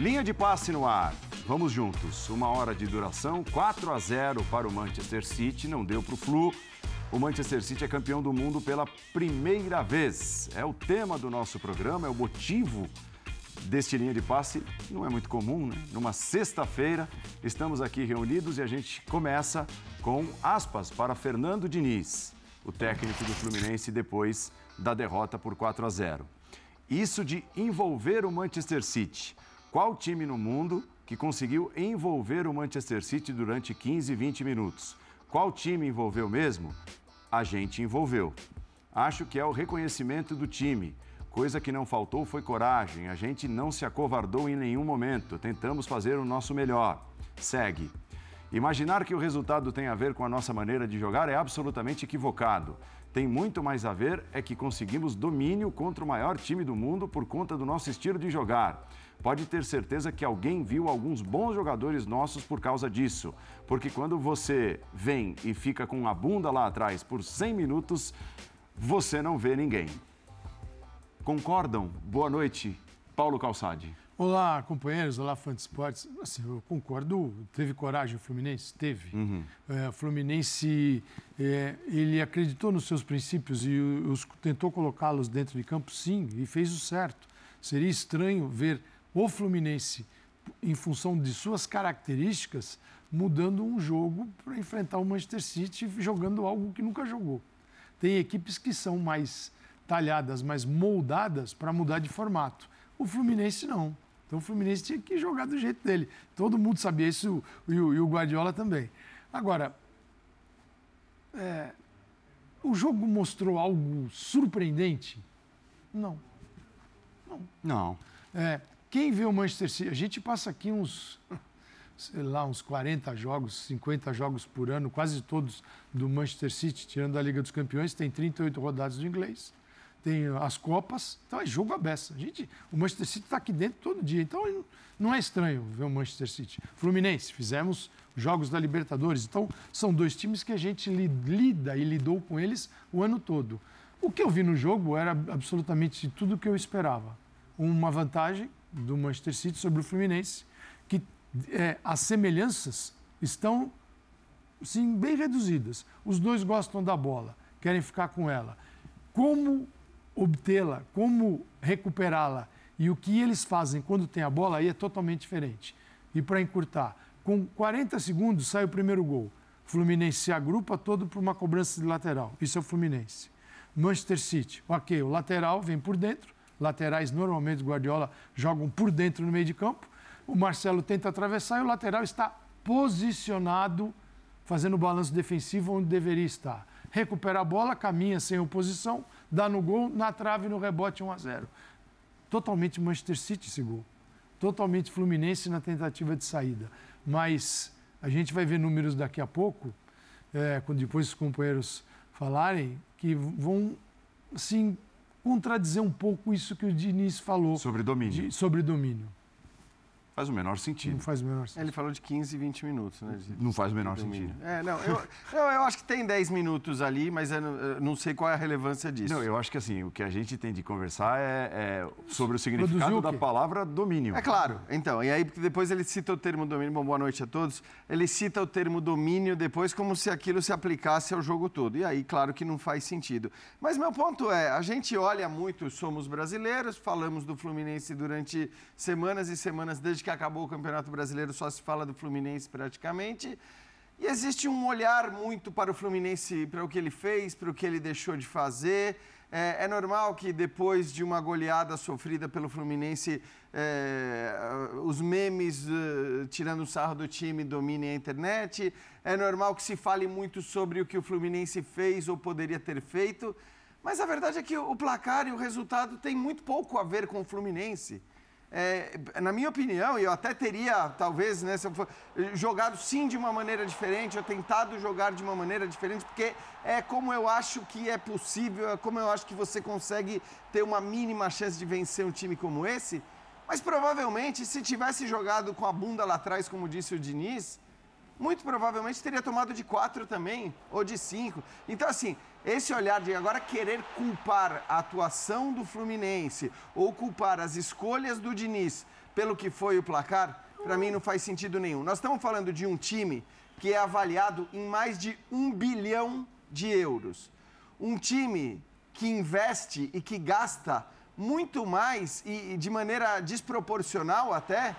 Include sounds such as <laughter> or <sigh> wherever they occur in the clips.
Linha de passe no ar. Vamos juntos. Uma hora de duração, 4 a 0 para o Manchester City. Não deu para o Flu. O Manchester City é campeão do mundo pela primeira vez. É o tema do nosso programa, é o motivo deste linha de passe. Não é muito comum, né? Numa sexta-feira, estamos aqui reunidos e a gente começa com aspas para Fernando Diniz, o técnico do Fluminense, depois da derrota por 4 a 0. Isso de envolver o Manchester City. Qual time no mundo que conseguiu envolver o Manchester City durante 15, 20 minutos? Qual time envolveu mesmo? A gente envolveu. Acho que é o reconhecimento do time. Coisa que não faltou foi coragem. A gente não se acovardou em nenhum momento. Tentamos fazer o nosso melhor. Segue. Imaginar que o resultado tem a ver com a nossa maneira de jogar é absolutamente equivocado. Tem muito mais a ver é que conseguimos domínio contra o maior time do mundo por conta do nosso estilo de jogar. Pode ter certeza que alguém viu alguns bons jogadores nossos por causa disso. Porque quando você vem e fica com a bunda lá atrás por 100 minutos, você não vê ninguém. Concordam? Boa noite, Paulo Calçade. Olá, companheiros. Olá, fã de esportes. Assim, eu concordo. Teve coragem o Fluminense? Teve. Uhum. É, o Fluminense, é, ele acreditou nos seus princípios e os, tentou colocá-los dentro de campo, sim, e fez o certo. Seria estranho ver o Fluminense, em função de suas características, mudando um jogo para enfrentar o Manchester City jogando algo que nunca jogou. Tem equipes que são mais talhadas, mais moldadas para mudar de formato. O Fluminense não. Então o Fluminense tinha que jogar do jeito dele. Todo mundo sabia isso e o, e o Guardiola também. Agora, é, o jogo mostrou algo surpreendente? Não. Não. Não. É, quem vê o Manchester City, a gente passa aqui uns, <laughs> sei lá, uns 40 jogos, 50 jogos por ano, quase todos do Manchester City, tirando a Liga dos Campeões, tem 38 rodadas do inglês tem as Copas, então é jogo aberto. A gente, o Manchester City está aqui dentro todo dia, então não é estranho ver o Manchester City. Fluminense, fizemos jogos da Libertadores, então são dois times que a gente lida e lidou com eles o ano todo. O que eu vi no jogo era absolutamente tudo o que eu esperava. Uma vantagem do Manchester City sobre o Fluminense, que é, as semelhanças estão sim, bem reduzidas. Os dois gostam da bola, querem ficar com ela. Como obtê-la, como recuperá-la e o que eles fazem quando tem a bola aí é totalmente diferente. E para encurtar, com 40 segundos sai o primeiro gol. Fluminense se agrupa todo para uma cobrança de lateral. Isso é o Fluminense. Manchester City, ok, o lateral vem por dentro. Laterais normalmente Guardiola jogam por dentro no meio de campo. O Marcelo tenta atravessar e o lateral está posicionado, fazendo o balanço defensivo onde deveria estar. Recupera a bola, caminha sem oposição, dá no gol, na trave no rebote 1 a 0. Totalmente Manchester City esse gol. Totalmente Fluminense na tentativa de saída. Mas a gente vai ver números daqui a pouco, é, quando depois os companheiros falarem, que vão, assim, contradizer um pouco isso que o Diniz falou. Sobre domínio. De, sobre domínio. Faz o menor sentido. Não faz o menor sentido. Ele falou de 15, 20 minutos, né? De, não faz o menor sentido. É, não eu, <laughs> não, eu acho que tem 10 minutos ali, mas eu não, eu não, sei qual é a relevância disso. Não, eu acho que assim, o que a gente tem de conversar é, é sobre o significado o da palavra domínio. É claro, então. E aí, depois ele cita o termo domínio. Bom, boa noite a todos. Ele cita o termo domínio depois como se aquilo se aplicasse ao jogo todo. E aí, claro que não faz sentido. Mas meu ponto é, a gente olha muito, somos brasileiros, falamos do Fluminense durante semanas e semanas, desde que acabou o Campeonato Brasileiro só se fala do Fluminense praticamente. E existe um olhar muito para o Fluminense, para o que ele fez, para o que ele deixou de fazer. É, é normal que depois de uma goleada sofrida pelo Fluminense, é, os memes uh, tirando sarro do time dominem a internet. É normal que se fale muito sobre o que o Fluminense fez ou poderia ter feito. Mas a verdade é que o placar e o resultado têm muito pouco a ver com o Fluminense é, na minha opinião, eu até teria, talvez, né, for, jogado sim de uma maneira diferente, ou tentado jogar de uma maneira diferente, porque é como eu acho que é possível, é como eu acho que você consegue ter uma mínima chance de vencer um time como esse. Mas provavelmente, se tivesse jogado com a bunda lá atrás, como disse o Diniz, muito provavelmente teria tomado de quatro também, ou de cinco. Então, assim, esse olhar de agora querer culpar a atuação do Fluminense ou culpar as escolhas do Diniz pelo que foi o placar, para mim não faz sentido nenhum. Nós estamos falando de um time que é avaliado em mais de um bilhão de euros. Um time que investe e que gasta muito mais e de maneira desproporcional até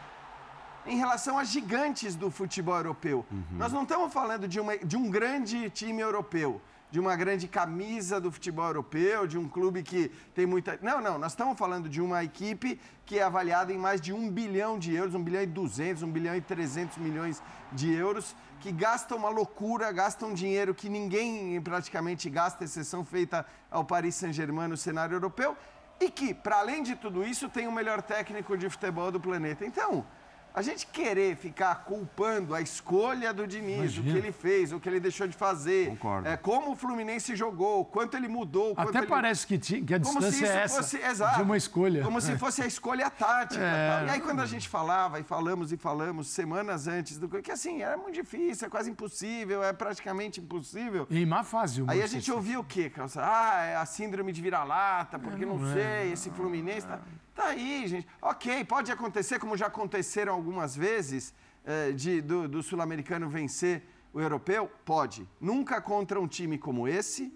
em relação a gigantes do futebol europeu. Uhum. Nós não estamos falando de, uma, de um grande time europeu, de uma grande camisa do futebol europeu, de um clube que tem muita. Não, não, nós estamos falando de uma equipe que é avaliada em mais de um bilhão de euros, um bilhão e duzentos, um bilhão e trezentos milhões de euros, que gasta uma loucura, gasta um dinheiro que ninguém praticamente gasta, exceção feita ao Paris Saint-Germain no cenário europeu, e que, para além de tudo isso, tem o melhor técnico de futebol do planeta. Então, a gente querer ficar culpando a escolha do Diniz, Imagina. o que ele fez, o que ele deixou de fazer, Concordo. É, como o Fluminense jogou, quanto ele mudou. Até ele... parece que, que a distância é essa, fosse, exato, de uma escolha. Como se fosse a escolha tática. É. E aí quando a gente falava e falamos e falamos semanas antes do que assim, era muito difícil, é quase impossível, é praticamente impossível. E em má fase. Aí a gente ouvia o quê, Calça? Ah, é a síndrome de vira-lata, porque é, não, não sei, é. esse Fluminense... Tá... Tá aí, gente. Ok, pode acontecer, como já aconteceram algumas vezes, é, de, do, do sul-americano vencer o europeu? Pode. Nunca contra um time como esse,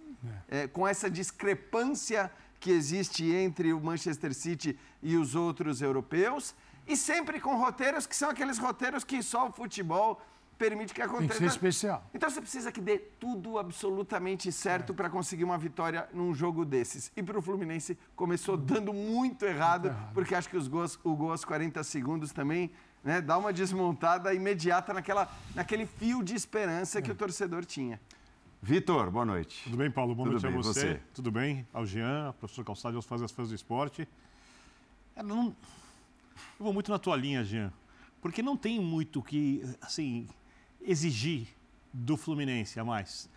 é. É, com essa discrepância que existe entre o Manchester City e os outros europeus, e sempre com roteiros que são aqueles roteiros que só o futebol permite que aconteça. Tem que ser especial. Então você precisa que dê tudo absolutamente certo é. para conseguir uma vitória num jogo desses. E para o Fluminense começou dando muito errado, muito errado, porque acho que os gols, o gol aos 40 segundos também né, dá uma desmontada imediata naquela, naquele fio de esperança é. que o torcedor tinha. Vitor, boa noite. Tudo bem, Paulo? Boa Tudo noite bem, a você. você. Tudo bem? Ao Jean, ao professor Calçado, aos fazem as fãs do esporte. Eu, não... Eu vou muito na tua linha, Jean, porque não tem muito que, assim, exigir do Fluminense a mais.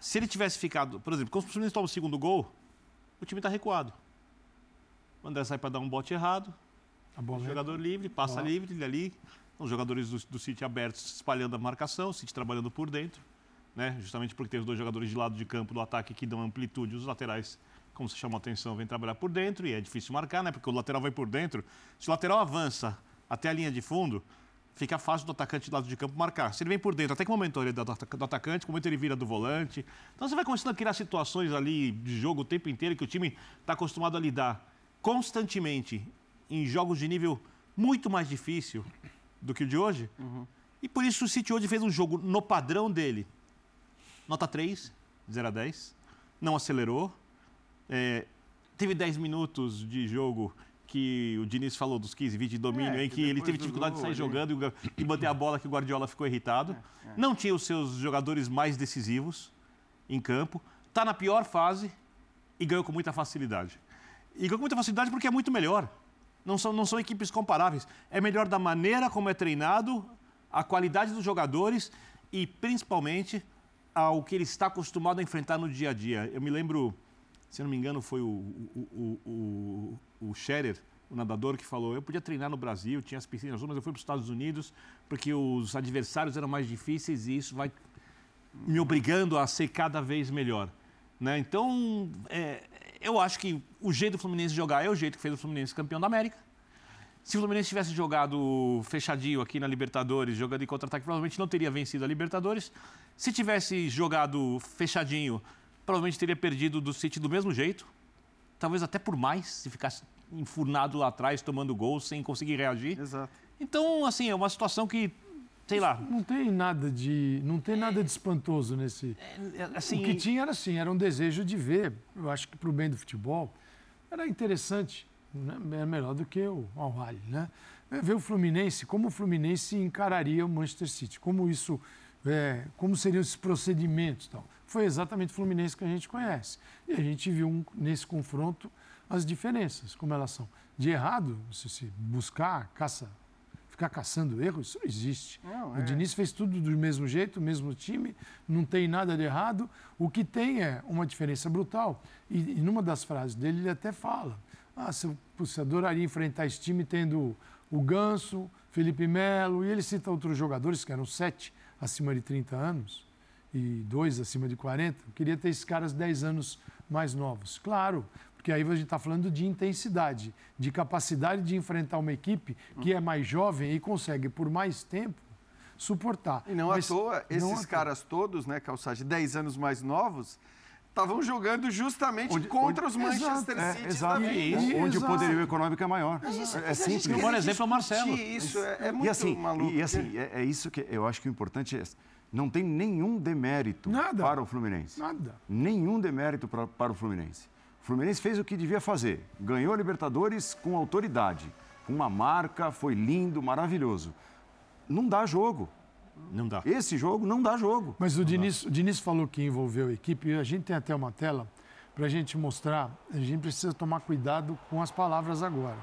Se ele tivesse ficado, por exemplo, quando o Fluminense toma o segundo gol, o time está recuado. O André sai para dar um bote errado, o jogador livre, passa Boa. livre ali, os jogadores do, do City abertos espalhando a marcação, o City trabalhando por dentro, né? justamente porque tem os dois jogadores de lado de campo do ataque que dão amplitude, os laterais, como se chamou a atenção, vêm trabalhar por dentro e é difícil marcar, né? porque o lateral vai por dentro. Se o lateral avança até a linha de fundo, fica fácil do atacante do lado de campo marcar. Se ele vem por dentro, até que momento ele é do, do atacante, que momento ele vira do volante. Então você vai começando a criar situações ali de jogo o tempo inteiro que o time está acostumado a lidar constantemente em jogos de nível muito mais difícil do que o de hoje. Uhum. E por isso o City hoje fez um jogo no padrão dele. Nota 3, 0 a 10. Não acelerou. É, teve 10 minutos de jogo que o Diniz falou dos 15, 20 de domínio, é, em que ele teve dificuldade de sair jogando e, manter a bola que o Guardiola ficou irritado. É, é. Não tinha os seus jogadores mais decisivos em campo. Está na pior fase e ganhou com muita facilidade. E ganhou com muita facilidade porque é muito melhor. Não são, não são equipes comparáveis. É melhor da maneira como é treinado, a qualidade dos jogadores e, principalmente, ao que ele está acostumado a enfrentar no dia a dia. Eu me lembro, se não me engano, foi o, o, o, o Scherer, o nadador, que falou: eu podia treinar no Brasil, tinha as piscinas, mas eu fui para os Estados Unidos porque os adversários eram mais difíceis e isso vai me obrigando a ser cada vez melhor. Né? Então, é, eu acho que o jeito do Fluminense jogar é o jeito que fez o Fluminense campeão da América. Se o Fluminense tivesse jogado fechadinho aqui na Libertadores, jogando em contra-ataque, provavelmente não teria vencido a Libertadores. Se tivesse jogado fechadinho, provavelmente teria perdido do City do mesmo jeito talvez até por mais, se ficasse enfurnado lá atrás, tomando gol, sem conseguir reagir. Exato. Então, assim, é uma situação que, sei lá... Não tem nada de, não tem nada de espantoso nesse... É, é, assim... O que tinha era assim, era um desejo de ver, eu acho que para o bem do futebol, era interessante, né? era melhor do que o al né? É ver o Fluminense, como o Fluminense encararia o Manchester City, como isso, é, como seriam esses procedimentos tal foi exatamente o Fluminense que a gente conhece. E a gente viu um, nesse confronto as diferenças, como elas são. De errado, se, se buscar, caça, ficar caçando erros, isso não existe. Não, é. O Diniz fez tudo do mesmo jeito, o mesmo time, não tem nada de errado. O que tem é uma diferença brutal. E, e numa das frases dele, ele até fala: ah, se, você adoraria enfrentar esse time tendo o Ganso, Felipe Melo, e ele cita outros jogadores, que eram sete acima de 30 anos e dois acima de 40, eu queria ter esses caras 10 anos mais novos. Claro, porque aí a gente está falando de intensidade, de capacidade de enfrentar uma equipe que é mais jovem e consegue, por mais tempo, suportar. E não Mas, à toa, esses caras todos, né, Calçade, 10 anos mais novos, estavam jogando justamente onde, contra onde, os Manchester exato, City. É, exato, e, onde exato. o poderio econômico é maior. É, isso, é simples. O maior exemplo é o Marcelo. Isso, é, é muito e assim, maluco. E assim, é, é, isso que eu acho que o importante é não tem nenhum demérito Nada. para o Fluminense. Nada. Nenhum demérito para, para o Fluminense. O Fluminense fez o que devia fazer. Ganhou a Libertadores com autoridade, com uma marca, foi lindo, maravilhoso. Não dá jogo. Não dá. Esse jogo não dá jogo. Mas o Diniz, o Diniz falou que envolveu a equipe e a gente tem até uma tela para a gente mostrar. A gente precisa tomar cuidado com as palavras agora.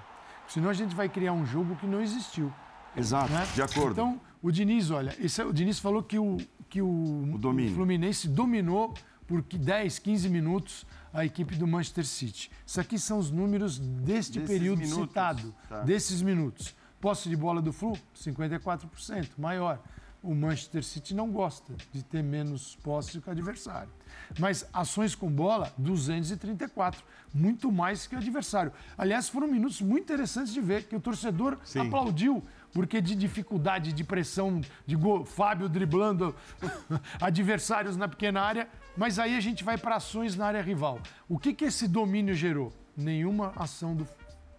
Senão a gente vai criar um jogo que não existiu. Exato, né? de acordo. Então, o Diniz, olha, esse, é, o Diniz falou que o, que o, o, o Fluminense dominou por 10, 15 minutos a equipe do Manchester City. Isso aqui são os números deste desses período minutos. citado, tá. desses minutos. Posse de bola do Flu, 54%, maior. O Manchester City não gosta de ter menos posse que o adversário. Mas ações com bola, 234, muito mais que o adversário. Aliás, foram minutos muito interessantes de ver, que o torcedor Sim. aplaudiu porque de dificuldade, de pressão, de gol, Fábio driblando <laughs> adversários na pequena área, mas aí a gente vai para ações na área rival. O que, que esse domínio gerou? Nenhuma ação do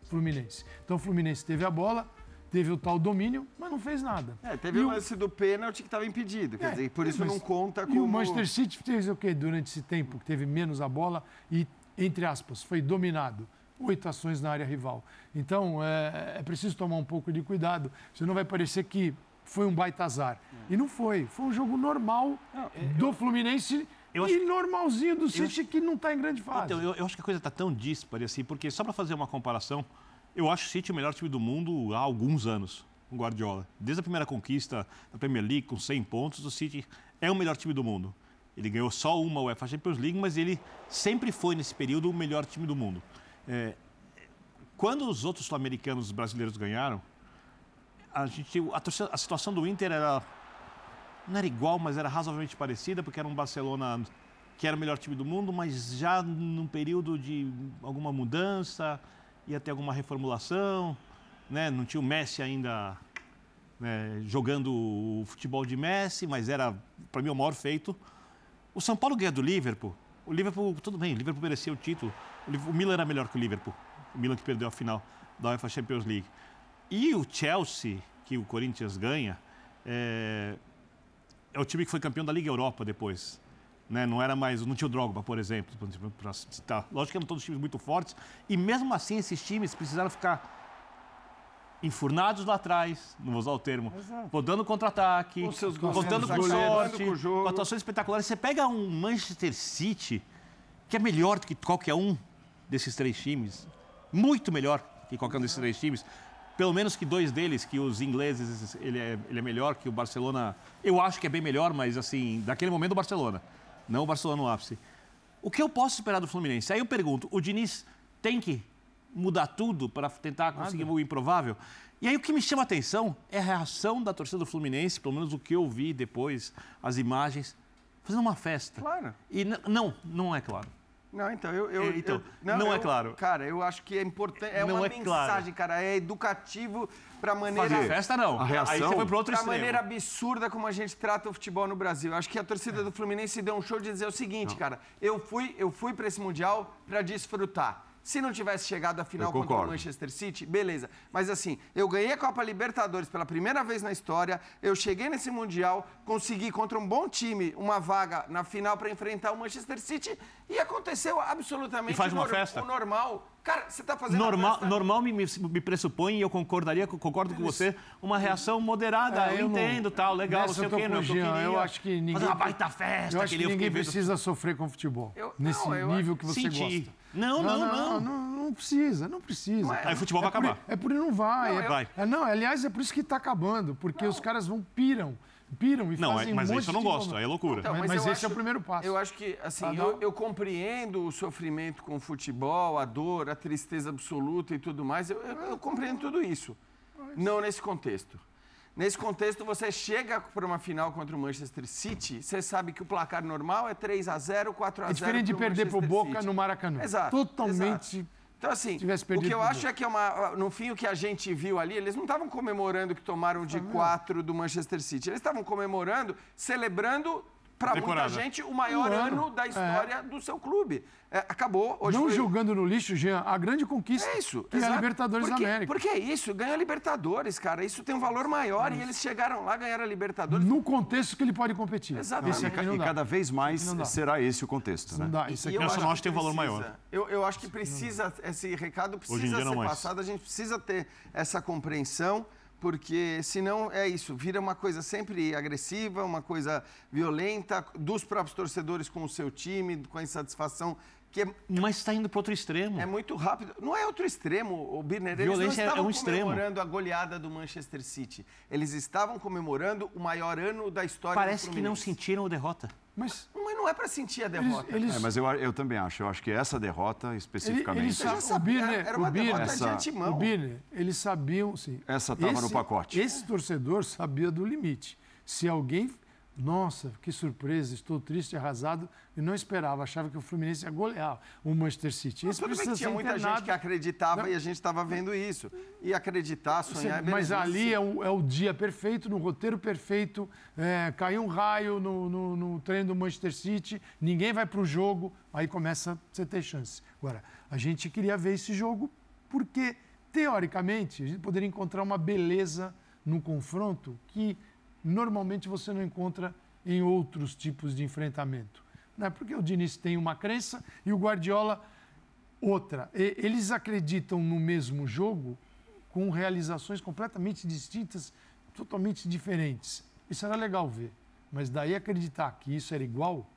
Fluminense. Então o Fluminense teve a bola, teve o tal domínio, mas não fez nada. É, teve e o lance do pênalti que estava impedido, quer é, dizer, por isso não conta como... E o Manchester City fez o quê durante esse tempo que teve menos a bola e, entre aspas, foi dominado? Oito ações na área rival. Então, é, é preciso tomar um pouco de cuidado, senão vai parecer que foi um baita azar. E não foi, foi um jogo normal é, do Fluminense eu e normalzinho do City que não está em grande fase. Então, eu, eu acho que a coisa está tão dispare assim, porque só para fazer uma comparação, eu acho o City o melhor time do mundo há alguns anos, com Guardiola. Desde a primeira conquista da Premier League, com 100 pontos, o City é o melhor time do mundo. Ele ganhou só uma UEFA Champions League, mas ele sempre foi, nesse período, o melhor time do mundo. É, quando os outros sul-americanos brasileiros ganharam, a, gente, a, a situação do Inter era não era igual, mas era razoavelmente parecida, porque era um Barcelona que era o melhor time do mundo, mas já num período de alguma mudança, ia ter alguma reformulação, né? não tinha o Messi ainda né, jogando o futebol de Messi, mas era, para mim, o maior feito. O São Paulo ganha do Liverpool. O Liverpool, tudo bem, o Liverpool merecia o título. O Milan era melhor que o Liverpool. O Milan que perdeu a final da UEFA Champions League. E o Chelsea, que o Corinthians ganha, é, é o time que foi campeão da Liga Europa depois. Né? Não era mais, não tinha o Drogba, por exemplo, para citar. Lógico que eram todos times muito fortes e mesmo assim esses times precisaram ficar enfurnados lá atrás, não vou usar o termo, rodando contra-ataque, contando com sorte, com, com atuações espetaculares. Você pega um Manchester City, que é melhor do que qualquer um desses três times, muito melhor que qualquer um desses três times, pelo menos que dois deles, que os ingleses, ele é, ele é melhor que o Barcelona. Eu acho que é bem melhor, mas assim, daquele momento o Barcelona, não o Barcelona no ápice. O que eu posso esperar do Fluminense? Aí eu pergunto, o Diniz tem que mudar tudo para tentar conseguir Nada. o improvável? E aí o que me chama a atenção é a reação da torcida do Fluminense, pelo menos o que eu vi depois, as imagens, fazendo uma festa. Claro. E não, não é claro. Não, então, eu. eu, então, eu não, não é eu, claro. Cara, eu acho que é importante. É não uma é mensagem, claro. cara. É educativo para maneira. Fazer festa, não. A reação. Aí você foi pro outro pra maneira absurda como a gente trata o futebol no Brasil. Eu acho que a torcida do Fluminense deu um show de dizer o seguinte, não. cara. Eu fui, eu fui para esse Mundial para desfrutar. Se não tivesse chegado à final contra o Manchester City, beleza. Mas assim, eu ganhei a Copa Libertadores pela primeira vez na história, eu cheguei nesse Mundial, consegui contra um bom time uma vaga na final para enfrentar o Manchester City e aconteceu absolutamente e faz uma festa? o normal. Cara, você está fazendo normal, normal me, me pressupõe e eu concordaria, concordo com você, uma reação moderada. É, eu, eu entendo, não, tal, legal, não sei o quê, não, eu, eu acho que ninguém. Fazer uma baita festa. Eu acho que, ninguém precisa sofrer com futebol. Eu, nesse não, nível que você senti. gosta. Não não não, não não, precisa, não precisa. Mas, aí o futebol vai acabar. é por não vai. Não, é, vai. É, não, aliás, é por isso que está acabando, porque os caras vão piram piram e não, fazem é, mas um isso eu não gosto, aí é loucura. Então, mas, mas esse acho, é o primeiro passo. Eu acho que, assim, ah, eu, eu, compreendo o sofrimento com o futebol, a dor, a tristeza absoluta e tudo mais, eu, eu, eu compreendo tudo isso. Mas... Não nesse contexto. Nesse contexto, você chega para uma final contra o Manchester City, você sabe que o placar normal é 3 a 0 4 a 0 É diferente de perder para o Boca City. no Maracanã. Exato. Totalmente. Exato. Então, assim, o que eu acho é que é uma, no fim o que a gente viu ali, eles não estavam comemorando que tomaram de 4 do Manchester City. Eles estavam comemorando, celebrando para muita gente, o maior ano. ano. da história é. do seu clube. É, acabou. Hoje Não foi... jogando no lixo, Jean, a grande conquista é isso, que exato. é a Libertadores porque, da América. Porque é isso, ganha a Libertadores, cara. Isso tem um valor maior e eles chegaram lá, ganharam a Libertadores. No contexto que ele pode competir. Exatamente. e, cada vez mais será esse o contexto, né? Não dá. Isso aqui e eu acho tem um valor maior. Eu, eu acho que precisa, esse recado precisa ser passado, a gente precisa ter essa compreensão porque senão é isso, vira uma coisa sempre agressiva, uma coisa violenta, dos próprios torcedores com o seu time, com a insatisfação. Que é, Mas está indo para outro extremo. É muito rápido. Não é outro extremo, o Birner. Eles Violência não estavam é um comemorando extremo. a goleada do Manchester City. Eles estavam comemorando o maior ano da história Parece do que não sentiram a derrota. Mas, mas não é para sentir a derrota. Eles, eles... É, mas eu, eu também acho. Eu acho que essa derrota, especificamente... Eles, eles já o Birner, era uma o Birner, derrota essa, de antemão. O Birner, eles sabiam, sim. Essa estava no pacote. Esse torcedor sabia do limite. Se alguém nossa, que surpresa, estou triste, arrasado. E não esperava, achava que o Fluminense ia golear o Manchester City. Esse tudo bem tinha muita internado. gente que acreditava não. e a gente estava vendo isso. E acreditar, sonhar... Sim, mas ali é o, é o, dia perfeito, no roteiro perfeito. É, caiu um raio no, no, no treino do Manchester City, ninguém vai para o jogo, aí começa a você ter chance. Agora, a gente queria ver esse jogo porque, teoricamente, a gente poderia encontrar uma beleza no confronto que normalmente você não encontra em outros tipos de enfrentamento. Né? Porque o Diniz tem uma crença e o Guardiola outra. E, eles acreditam no mesmo jogo com realizações completamente distintas, totalmente diferentes. Isso era legal ver. Mas daí acreditar que isso era igual,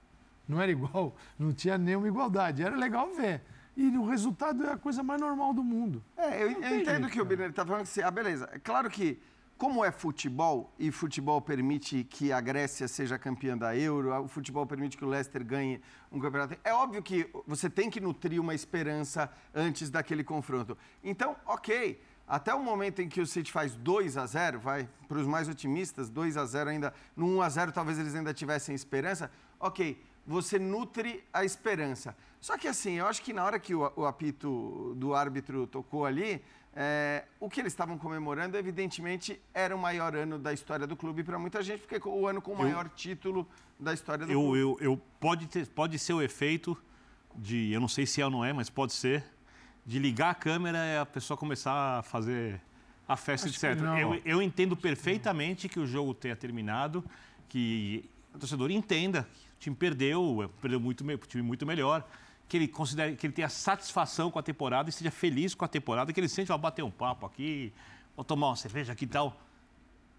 não era igual, <laughs> não tinha nenhuma igualdade. Era legal ver. E o resultado é a coisa mais normal do mundo. É, eu, eu entendo que o Birner está falando que, ah, beleza. É claro que como é futebol e futebol permite que a Grécia seja campeã da Euro, o futebol permite que o Leicester ganhe um campeonato, é óbvio que você tem que nutrir uma esperança antes daquele confronto. Então, ok, até o momento em que o City faz 2 a 0, vai para os mais otimistas, 2 a 0 ainda, no 1 a 0 talvez eles ainda tivessem esperança. OK, você nutre a esperança. Só que assim, eu acho que na hora que o, o apito do árbitro tocou ali, é, o que eles estavam comemorando, evidentemente, era o maior ano da história do clube para muita gente, porque é o ano com o maior eu, título da história do eu, clube. Eu, eu, pode, ter, pode ser o efeito de, eu não sei se é ou não é, mas pode ser, de ligar a câmera e a pessoa começar a fazer a festa, Acho etc. Eu, eu entendo perfeitamente que o jogo tenha terminado, que o torcedor entenda que o time perdeu, perdeu muito, o time muito melhor que ele considere, que ele tenha satisfação com a temporada e seja feliz com a temporada, que ele sente, ó, bater um papo aqui, vou tomar uma cerveja aqui e tal.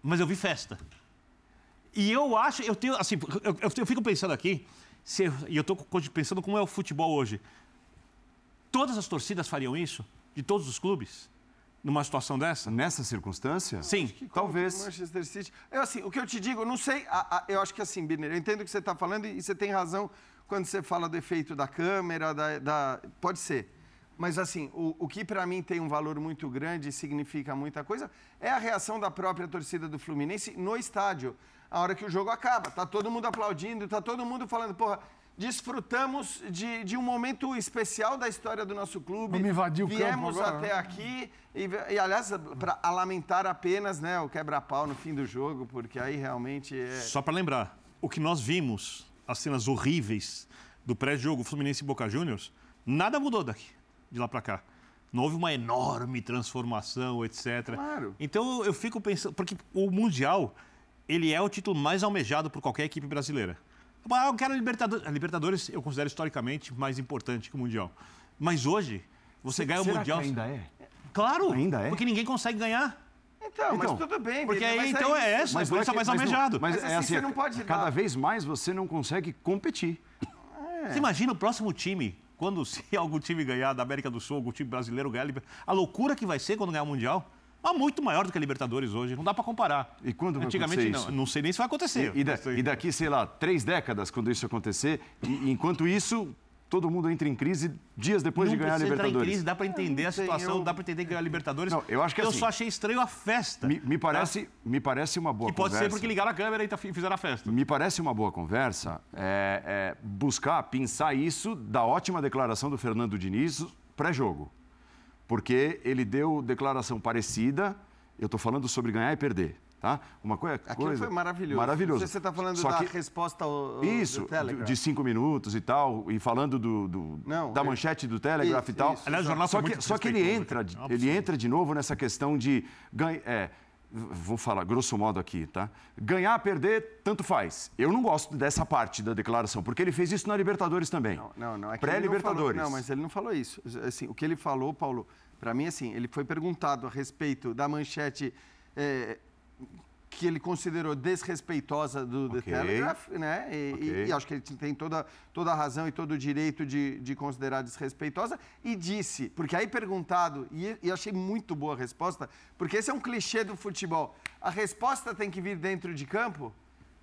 Mas eu vi festa. E eu acho, eu tenho, assim, eu, eu fico pensando aqui, se, e eu estou pensando como é o futebol hoje. Todas as torcidas fariam isso? De todos os clubes? Numa situação dessa? Nessa circunstância? Sim. Talvez. Manchester City. Eu, assim, o que eu te digo, eu não sei. A, a, eu acho que assim, Birner, eu entendo o que você está falando e, e você tem razão quando você fala do efeito da câmera, da, da... pode ser. Mas, assim, o, o que para mim tem um valor muito grande e significa muita coisa é a reação da própria torcida do Fluminense no estádio. A hora que o jogo acaba, tá todo mundo aplaudindo, tá todo mundo falando, porra, desfrutamos de, de um momento especial da história do nosso clube. Vamos invadir o Viemos campo até aqui e, e aliás, para lamentar apenas né, o quebra-pau no fim do jogo, porque aí realmente é... Só para lembrar, o que nós vimos as cenas horríveis do pré-jogo Fluminense e Boca Juniors, nada mudou daqui, de lá para cá. Não houve uma enorme transformação, etc. Claro. Então eu fico pensando, porque o Mundial, ele é o título mais almejado por qualquer equipe brasileira. Ah, eu quero a Libertadores. A Libertadores eu considero historicamente mais importante que o Mundial. Mas hoje, você ganha o Mundial. Que ainda é? Claro, ainda é. porque ninguém consegue ganhar. Então, mas então, tudo bem. Porque aí, então é, essa, mas é mais almejado. Mas, mas é assim, assim, não pode cada vez mais você não consegue competir. É. Você imagina o próximo time, quando <laughs> se algum time ganhar da América do Sul, algum time brasileiro ganhar, a loucura que vai ser quando ganhar o Mundial. É muito maior do que a Libertadores hoje, não dá para comparar. E quando vai Antigamente não, não sei nem se vai acontecer. E, e, da, e, daqui, sei lá, três décadas, quando isso acontecer, e, enquanto isso, todo mundo entra em crise dias depois não de ganhar a Libertadores. Entrar em crise, dá para entender a situação, eu... dá para entender ganhar a Libertadores. Não, eu acho que eu assim, só achei estranho a festa. Me, me parece, tá? me parece uma boa que pode conversa. ser porque ligaram a câmera e tá fizeram a festa. Me parece uma boa conversa é, é buscar, pensar isso da ótima declaração do Fernando Diniz pré-jogo. Porque ele deu declaração parecida, eu estou falando sobre ganhar e perder. Tá? Uma coisa, Aquilo coisa foi maravilhoso. Maravilhoso. Você está falando Só da que, resposta ao, Isso, do Telegraph. de cinco minutos e tal, e falando do, do Não, da manchete do Telegraph isso, e tal. Isso, Aliás, o jornal só que, só que ele entra, ele entra de novo nessa questão de ganhar. É, vou falar grosso modo aqui, tá? Ganhar, perder, tanto faz. Eu não gosto dessa parte da declaração, porque ele fez isso na Libertadores também. Não, não, não. É Pré-Libertadores. Não, não, mas ele não falou isso. Assim, o que ele falou, Paulo, para mim, assim, ele foi perguntado a respeito da manchete. É, que ele considerou desrespeitosa do okay. The Telegraph, né? E, okay. e, e, acho que ele tem toda, toda a razão e todo o direito de, de considerar desrespeitosa. E disse, porque aí perguntado, e, e achei muito boa a resposta, porque esse é um clichê do futebol. A resposta tem que vir dentro de campo?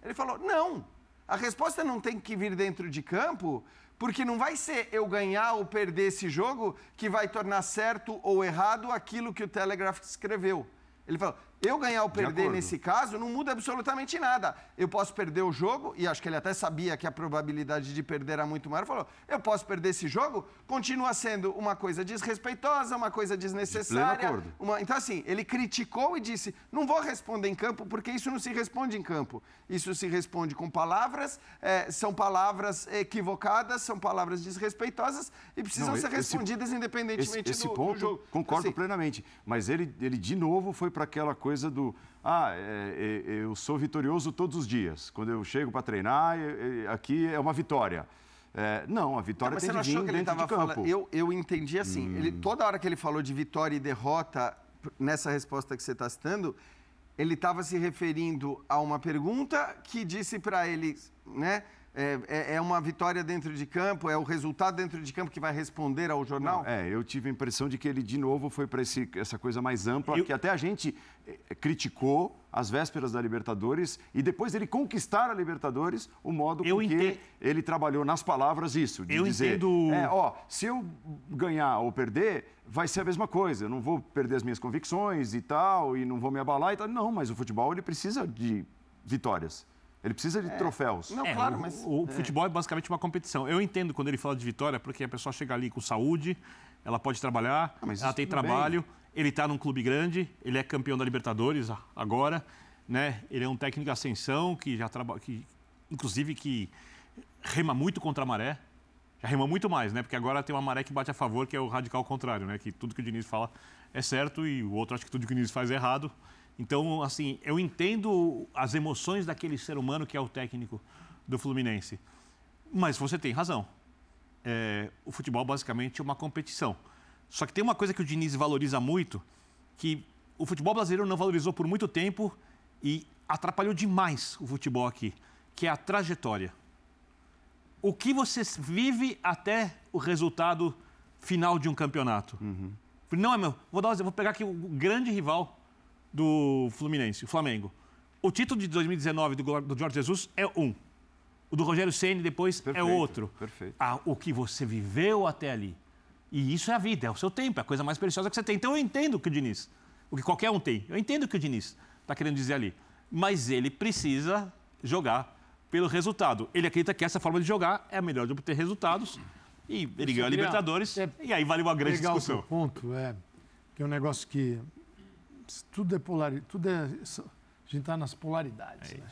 Ele falou, não. A resposta não tem que vir dentro de campo, porque não vai ser eu ganhar ou perder esse jogo que vai tornar certo ou errado aquilo que o Telegraph escreveu. Ele falou: eu ganhar ou perder nesse caso não muda absolutamente nada. Eu posso perder o jogo, e acho que ele até sabia que a probabilidade de perder era muito maior. Falou: eu posso perder esse jogo, continua sendo uma coisa desrespeitosa, uma coisa desnecessária. De uma... Então, assim, ele criticou e disse: não vou responder em campo, porque isso não se responde em campo. Isso se responde com palavras, é, são palavras equivocadas, são palavras desrespeitosas e precisam não, ser respondidas esse, independentemente esse, esse do, ponto, do jogo. Concordo assim, plenamente. Mas ele, ele, de novo, foi para aquela coisa coisa do ah, é, é, eu sou vitorioso todos os dias. Quando eu chego para treinar, é, aqui é uma vitória. É, não, a vitória não, tem de vir dentro de campo. Falando, eu, eu entendi assim, hum. ele, toda hora que ele falou de vitória e derrota, nessa resposta que você está citando, ele estava se referindo a uma pergunta que disse para ele, né? É, é, é, uma vitória dentro de campo? É o resultado dentro de campo que vai responder ao jornal? Não, é, eu tive a impressão de que ele, de novo, foi para essa coisa mais ampla, eu... que até a gente é, criticou as vésperas da Libertadores e depois ele conquistar a Libertadores, o modo eu que ele trabalhou nas palavras isso, de eu dizer, entendo... é, ó, se eu ganhar ou perder, vai ser a mesma coisa, eu não vou perder as minhas convicções e tal, e não vou me abalar e tal. Não, mas o futebol, ele precisa de vitórias. Ele precisa de é. troféus. Não, é, claro, mas. O, o é. futebol é basicamente uma competição. Eu entendo quando ele fala de vitória, porque a pessoa chega ali com saúde, ela pode trabalhar, ah, ela tem trabalho, bem. ele está num clube grande, ele é campeão da Libertadores agora, né? Ele é um técnico de ascensão que já trabalha. Que, inclusive que rema muito contra a maré. Já rema muito mais, né? Porque agora tem uma maré que bate a favor, que é o radical contrário, né? Que tudo que o Diniz fala é certo e o outro acha que tudo que o Diniz faz é errado. Então, assim, eu entendo as emoções daquele ser humano que é o técnico do Fluminense. Mas você tem razão. É, o futebol basicamente é uma competição. Só que tem uma coisa que o Diniz valoriza muito, que o futebol brasileiro não valorizou por muito tempo e atrapalhou demais o futebol aqui, que é a trajetória. O que você vive até o resultado final de um campeonato. Uhum. Não é meu. Vou, dar, vou pegar aqui o grande rival do Fluminense, o Flamengo. O título de 2019 do, do Jorge Jesus é um. O do Rogério Ceni depois é perfeito, é outro. Perfeito. Ah, o que você viveu até ali. E isso é a vida, é o seu tempo, é a coisa mais preciosa que você tem. Então eu entendo o que o Diniz, o que qualquer um tem. Eu entendo o que o Diniz está querendo dizer ali. Mas ele precisa jogar pelo resultado. Ele acredita que essa forma de jogar é a melhor de obter resultados. E ele ganhou a Libertadores. É, e aí vale uma grande discussão. O ponto é que é um negócio que tudo é polaridade, tudo é, a gente está nas polaridades. É né?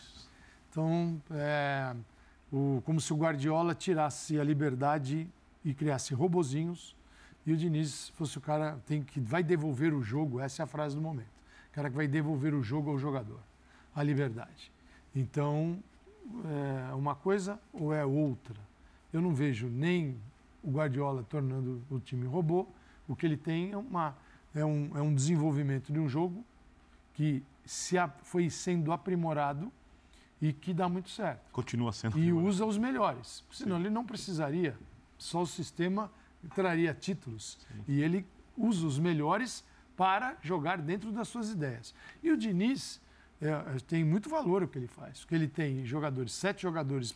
Então, é, o, como se o Guardiola tirasse a liberdade e criasse robozinhos e o Diniz fosse o cara tem que vai devolver o jogo, essa é a frase do momento. O cara que vai devolver o jogo ao jogador, a liberdade. Então, é uma coisa ou é outra. Eu não vejo nem o Guardiola tornando o time robô, o que ele tem é uma é um, é um desenvolvimento de um jogo que se a, foi sendo aprimorado e que dá muito certo. Continua sendo. E usa os melhores. Senão Sim. ele não precisaria. Só o sistema traria títulos. Sim. E ele usa os melhores para jogar dentro das suas ideias. E o Diniz é, tem muito valor o que ele faz. Porque ele tem jogadores, sete jogadores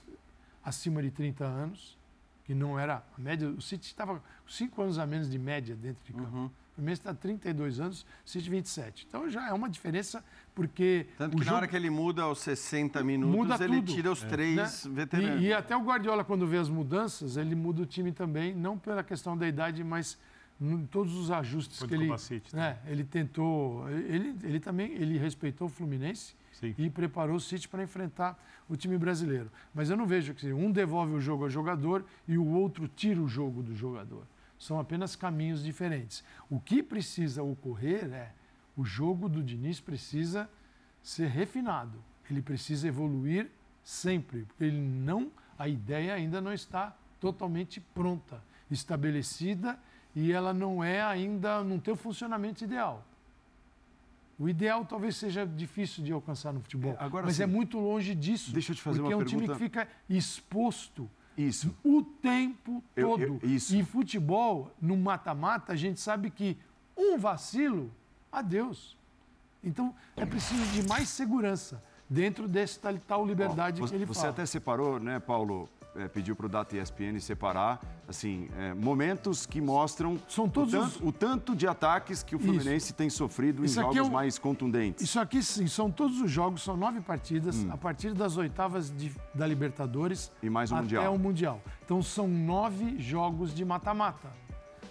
acima de 30 anos, que não era a média. O City estava cinco anos a menos de média dentro de campo. Uhum. O Messi está 32 anos, o City 27. Então já é uma diferença, porque. Tanto que jogo... na hora que ele muda aos 60 minutos, muda ele tudo. tira os é. três né? veteranos. E, e, até o Guardiola, quando vê as mudanças, ele muda o time também, não pela questão da idade, mas em todos os ajustes Foi que ele. City, né? Ele tentou. Ele, ele também ele respeitou o Fluminense Sim. e preparou o City para enfrentar o time brasileiro. Mas eu não vejo que um devolve o jogo ao jogador e o outro tira o jogo do jogador. São apenas caminhos diferentes. O que precisa ocorrer é o jogo do Diniz precisa ser refinado. Ele precisa evoluir sempre, porque ele não, a ideia ainda não está totalmente pronta, estabelecida e ela não é ainda, não tem o funcionamento ideal. O ideal talvez seja difícil de alcançar no futebol, é, agora, mas é muito longe disso. Deixa eu te fazer uma pergunta. Porque é um time que fica exposto isso. o tempo todo. Eu, eu, isso. E futebol, no mata-mata, a gente sabe que um vacilo, adeus. Então, é preciso de mais segurança dentro dessa tal liberdade que ele fala. Você até separou, né, Paulo, é, pediu para o Data ESPN separar assim, é, momentos que mostram São todos o, tanto, os... o tanto de ataques que o Fluminense Isso. tem sofrido Isso em jogos é um... mais contundentes. Isso aqui sim, são todos os jogos, são nove partidas, hum. a partir das oitavas de, da Libertadores e mais o até Mundial. o Mundial. Então são nove jogos de mata-mata.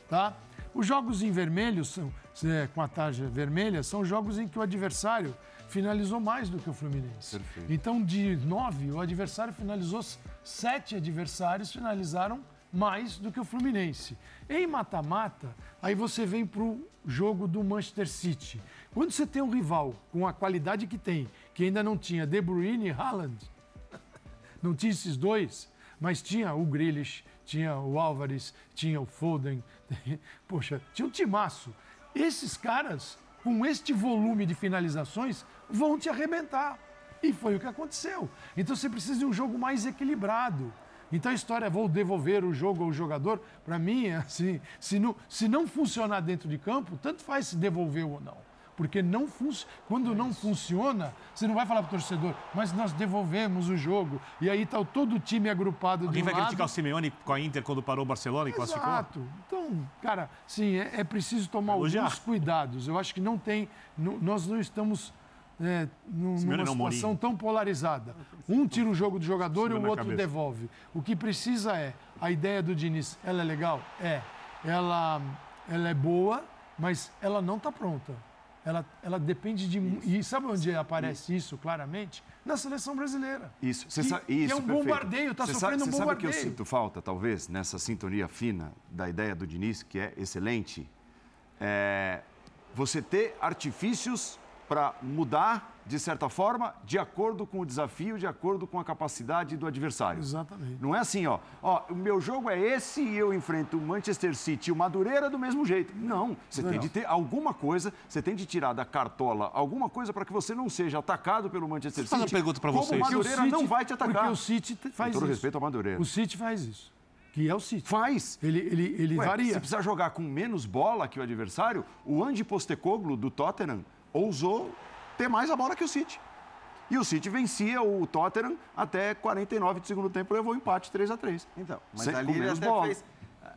Tá? Os jogos em vermelho, são, é, com a tarja vermelha, são jogos em que o adversário finalizou mais do que o Fluminense. Perfeito. Então, de nove, o adversário finalizou, sete adversários finalizaram mais do que o Fluminense. Em mata-mata, aí você vem para o jogo do Manchester City. Quando você tem um rival com a qualidade que tem, que ainda não tinha De Bruyne e Haaland, <laughs> não tinha esses dois, mas tinha o Grealish, tinha o Álvares, tinha o Foden, <laughs> poxa, tinha um timaço. Esses caras, com este volume de finalizações, vão te arrebentar. E foi o que aconteceu. Então você precisa de um jogo mais equilibrado. Então a história, vou devolver o jogo ao jogador, para mim, é assim, se não, se não funcionar dentro de campo, tanto faz se devolveu ou não. Porque não quando não funciona, você não vai falar para o torcedor, mas nós devolvemos o jogo. E aí está todo o time agrupado Alguém de vai lado. criticar o Simeone com a Inter quando parou o Barcelona e Exato. classificou? Exato. Então, cara, sim, é, é preciso tomar Elogiar. alguns cuidados. Eu acho que não tem. Não, nós não estamos é, numa situação tão polarizada. Um tira o jogo do jogador e o outro devolve. O que precisa é, a ideia do Diniz, ela é legal? É. Ela, ela é boa, mas ela não está pronta. Ela, ela depende de... Isso. E sabe onde isso. aparece isso claramente? Na seleção brasileira. Isso. Você sabe, isso, que é um perfeito. bombardeio, está sofrendo sabe, um bombardeio. Sabe o que eu sinto falta, talvez, nessa sintonia fina da ideia do Diniz, que é excelente? É você ter artifícios para mudar, de certa forma, de acordo com o desafio, de acordo com a capacidade do adversário. Exatamente. Não é assim, ó, ó, o meu jogo é esse e eu enfrento o Manchester City e o Madureira do mesmo jeito. Não, você não. tem de ter alguma coisa, você tem de tirar da cartola alguma coisa para que você não seja atacado pelo Manchester City. Fazer uma pergunta para vocês. Como o Madureira o City, não vai te atacar. Porque o City faz com todo isso. respeito ao Madureira. O City faz isso que é o City. Faz. Ele, ele, ele Ué, varia. Se precisar jogar com menos bola que o adversário, o Andy Postecoglou, do Tottenham, ousou ter mais a bola que o City. E o City vencia o Tottenham até 49 de segundo tempo, levou o empate 3 a 3 Então, mas Sem, ali ele até bola. fez...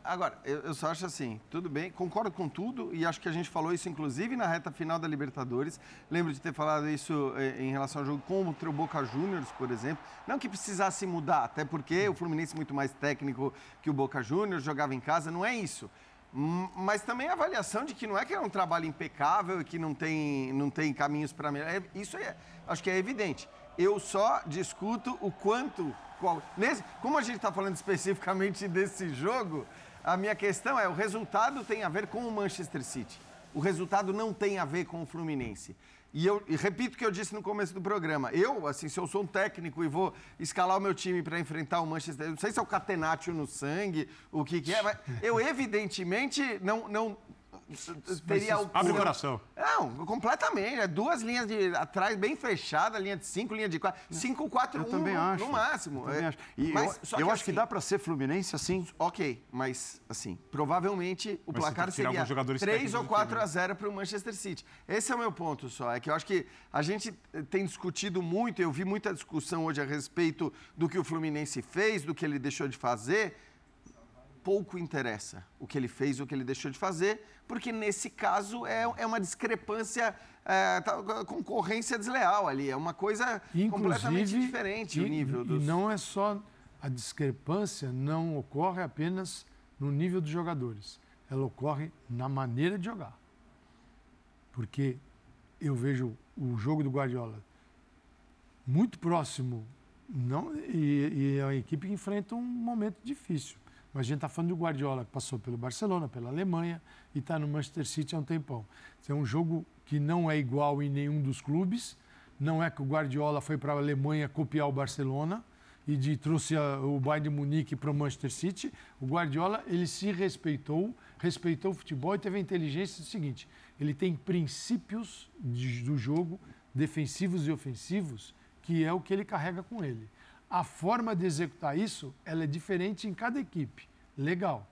Agora, eu, eu, só acho assim, tudo bem, concordo com tudo, e acho que a gente falou isso inclusive na reta final da Libertadores. Lembro de ter falado isso eh, em relação ao jogo contra o Boca Juniors, por exemplo. Não que precisasse mudar, até porque o Fluminense é muito mais técnico que o Boca Juniors, jogava em casa, não é isso. Mas também a avaliação de que não é que é um trabalho impecável e que não tem, não tem caminhos para melhorar. É, isso é, acho que é evidente. Eu só discuto o quanto. Qual, nesse, como a gente está falando especificamente <laughs> desse jogo, a minha questão é: o resultado tem a ver com o Manchester City. O resultado não tem a ver com o Fluminense. E eu e repito o que eu disse no começo do programa. Eu, assim, se eu sou um técnico e vou escalar o meu time para enfrentar o Manchester, não sei se é o catenaccio no sangue, o que, que é, mas eu evidentemente não, não teria o. Abre o coração. Não, completamente. É duas linhas de atrás bem fechada, linha de cinco, linha de quatro. Cinco, quatro, eu um também acho. no máximo. Eu é, acho. E mas, eu, eu acho que assim, dá para ser Fluminense assim. Ok, mas assim, provavelmente o mas placar seria 3 ou 4 a 0 para o Manchester City. Esse é o meu ponto só. É que eu acho que a gente tem discutido muito, eu vi muita discussão hoje a respeito do que o Fluminense fez, do que ele deixou de fazer pouco interessa o que ele fez, o que ele deixou de fazer, porque nesse caso é, é uma discrepância, é, tá, concorrência desleal ali, é uma coisa Inclusive, completamente diferente e, o nível dos... E não é só a discrepância, não ocorre apenas no nível dos jogadores, ela ocorre na maneira de jogar. Porque eu vejo o jogo do Guardiola muito próximo não, e, e uma equipe que enfrenta um momento difícil. Mas a gente está falando do Guardiola, que passou pelo Barcelona, pela Alemanha e está no Manchester City há um tempão. É um jogo que não é igual em nenhum dos clubes. Não é que o Guardiola foi para a Alemanha copiar o Barcelona e de, trouxe a, o Bayern de Munique para o Manchester City. O Guardiola ele se respeitou, respeitou o futebol e teve a inteligência do seguinte: ele tem princípios de, do jogo defensivos e ofensivos que é o que ele carrega com ele. A forma de executar isso, ela é diferente em cada equipe. Legal.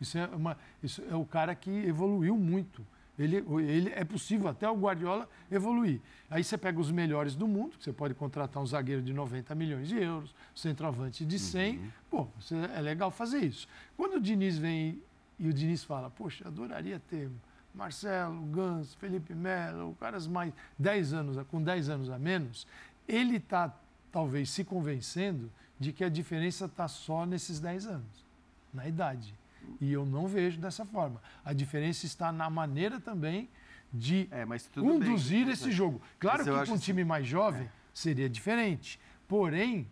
Isso é, uma, isso é o cara que evoluiu muito. Ele, ele, é possível até o Guardiola evoluir. Aí você pega os melhores do mundo, que você pode contratar um zagueiro de 90 milhões de euros, centroavante de 100. Uhum. Pô, é legal fazer isso. Quando o Diniz vem e o Diniz fala, poxa, adoraria ter Marcelo, Gans, Felipe Melo, caras mais 10 anos, com 10 anos a menos, ele está talvez se convencendo de que a diferença está só nesses 10 anos, na idade. E eu não vejo dessa forma. A diferença está na maneira também de é, conduzir bem, esse jogo. Claro que com um assim, time mais jovem é. seria diferente. Porém,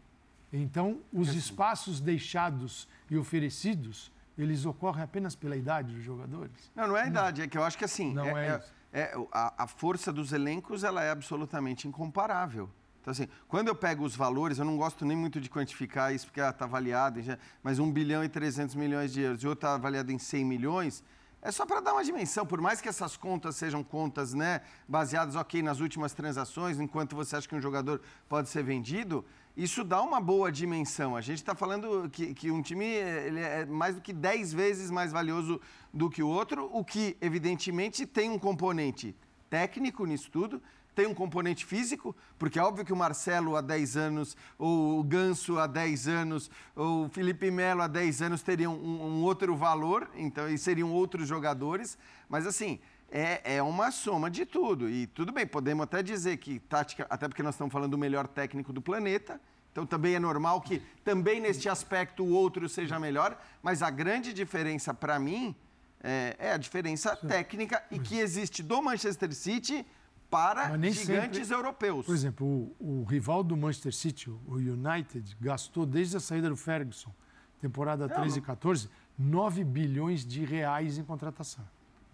então, os assim, espaços deixados e oferecidos, eles ocorrem apenas pela idade dos jogadores? Não, não é a idade. É que eu acho que assim... Não é, é, é a, a força dos elencos ela é absolutamente incomparável. Então, assim, quando eu pego os valores, eu não gosto nem muito de quantificar isso, porque está ah, avaliado, mas 1 bilhão e 300 milhões de euros e outro está avaliado em 100 milhões, é só para dar uma dimensão. Por mais que essas contas sejam contas né, baseadas, ok, nas últimas transações, enquanto você acha que um jogador pode ser vendido, isso dá uma boa dimensão. A gente está falando que, que, um time ele é mais do que 10 vezes mais valioso do que o outro, o que, evidentemente, tem um componente técnico nisso tudo, tem um componente físico, porque é óbvio que o Marcelo há 10 anos, ou o Ganso há 10 anos, ou o Felipe Melo há 10 anos teriam um, um outro valor, então e seriam outros jogadores, mas assim, é, é, uma soma de tudo. E tudo bem, podemos até dizer que tática, até porque nós estamos falando do melhor técnico do planeta, então também é normal que também neste aspecto o outro seja melhor, mas a grande diferença para mim é, é, a diferença técnica e que existe do Manchester City para gigantes sempre... europeus. Por exemplo, o, o, rival do Manchester City, o United, gastou desde a saída do Ferguson, temporada 13 e 14, 9 bilhões de reais em contratação.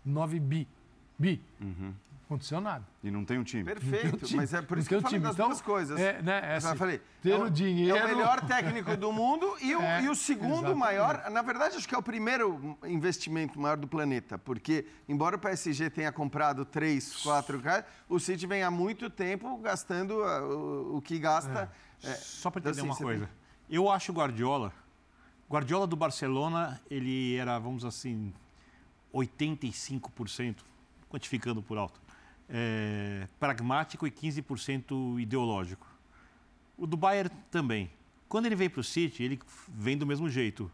9 bi. Bi. Uhum aconteceu nada. E não tem um time. Perfeito, um time. mas é por isso que eu falei das então, duas coisas. É, né, é assim, eu falei, ter é o, dinheiro... É o melhor técnico do mundo e o, é, e o segundo exatamente. maior... Na verdade, acho que é o primeiro investimento maior do planeta, porque, embora o PSG tenha comprado três, quatro caras, o City vem há muito tempo gastando uh, o, o, que gasta. É. Só para entender então, assim, uma coisa. Tem... Eu acho o Guardiola... Guardiola do Barcelona, ele era, vamos assim, 85%, quantificando por alto é, pragmático e 15% ideológico. O do Bayern também. Quando ele vem para o City, ele vem do mesmo jeito.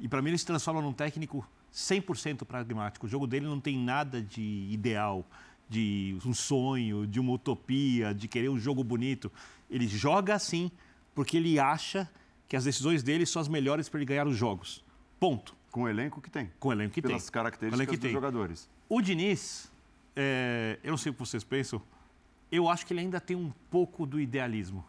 E para mim ele se transforma num técnico 100% pragmático. O jogo dele não tem nada de ideal, de um sonho, de uma utopia, de querer um jogo bonito. Ele joga assim porque ele acha que as decisões dele são as melhores para ele ganhar os jogos. Ponto. Com o elenco que tem. Com o elenco que Pelas tem. Pelas características dos tem. jogadores. O Diniz é, eu não sei o que vocês pensam, eu acho que ele ainda tem um pouco do idealismo.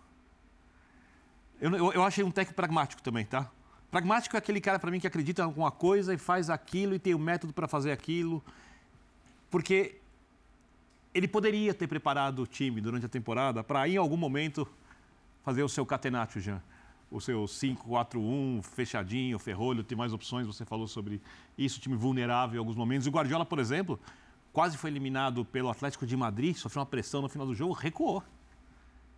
Eu, eu, eu acho ele um técnico pragmático também, tá? Pragmático é aquele cara, para mim, que acredita em alguma coisa e faz aquilo e tem o um método para fazer aquilo. Porque ele poderia ter preparado o time durante a temporada para, em algum momento, fazer o seu catenaccio, Jean. O seu 5-4-1, fechadinho, ferrolho, tem mais opções, você falou sobre isso, time vulnerável em alguns momentos. E o Guardiola, por exemplo, quase foi eliminado pelo Atlético de Madrid, sofreu uma pressão no final do jogo, recuou.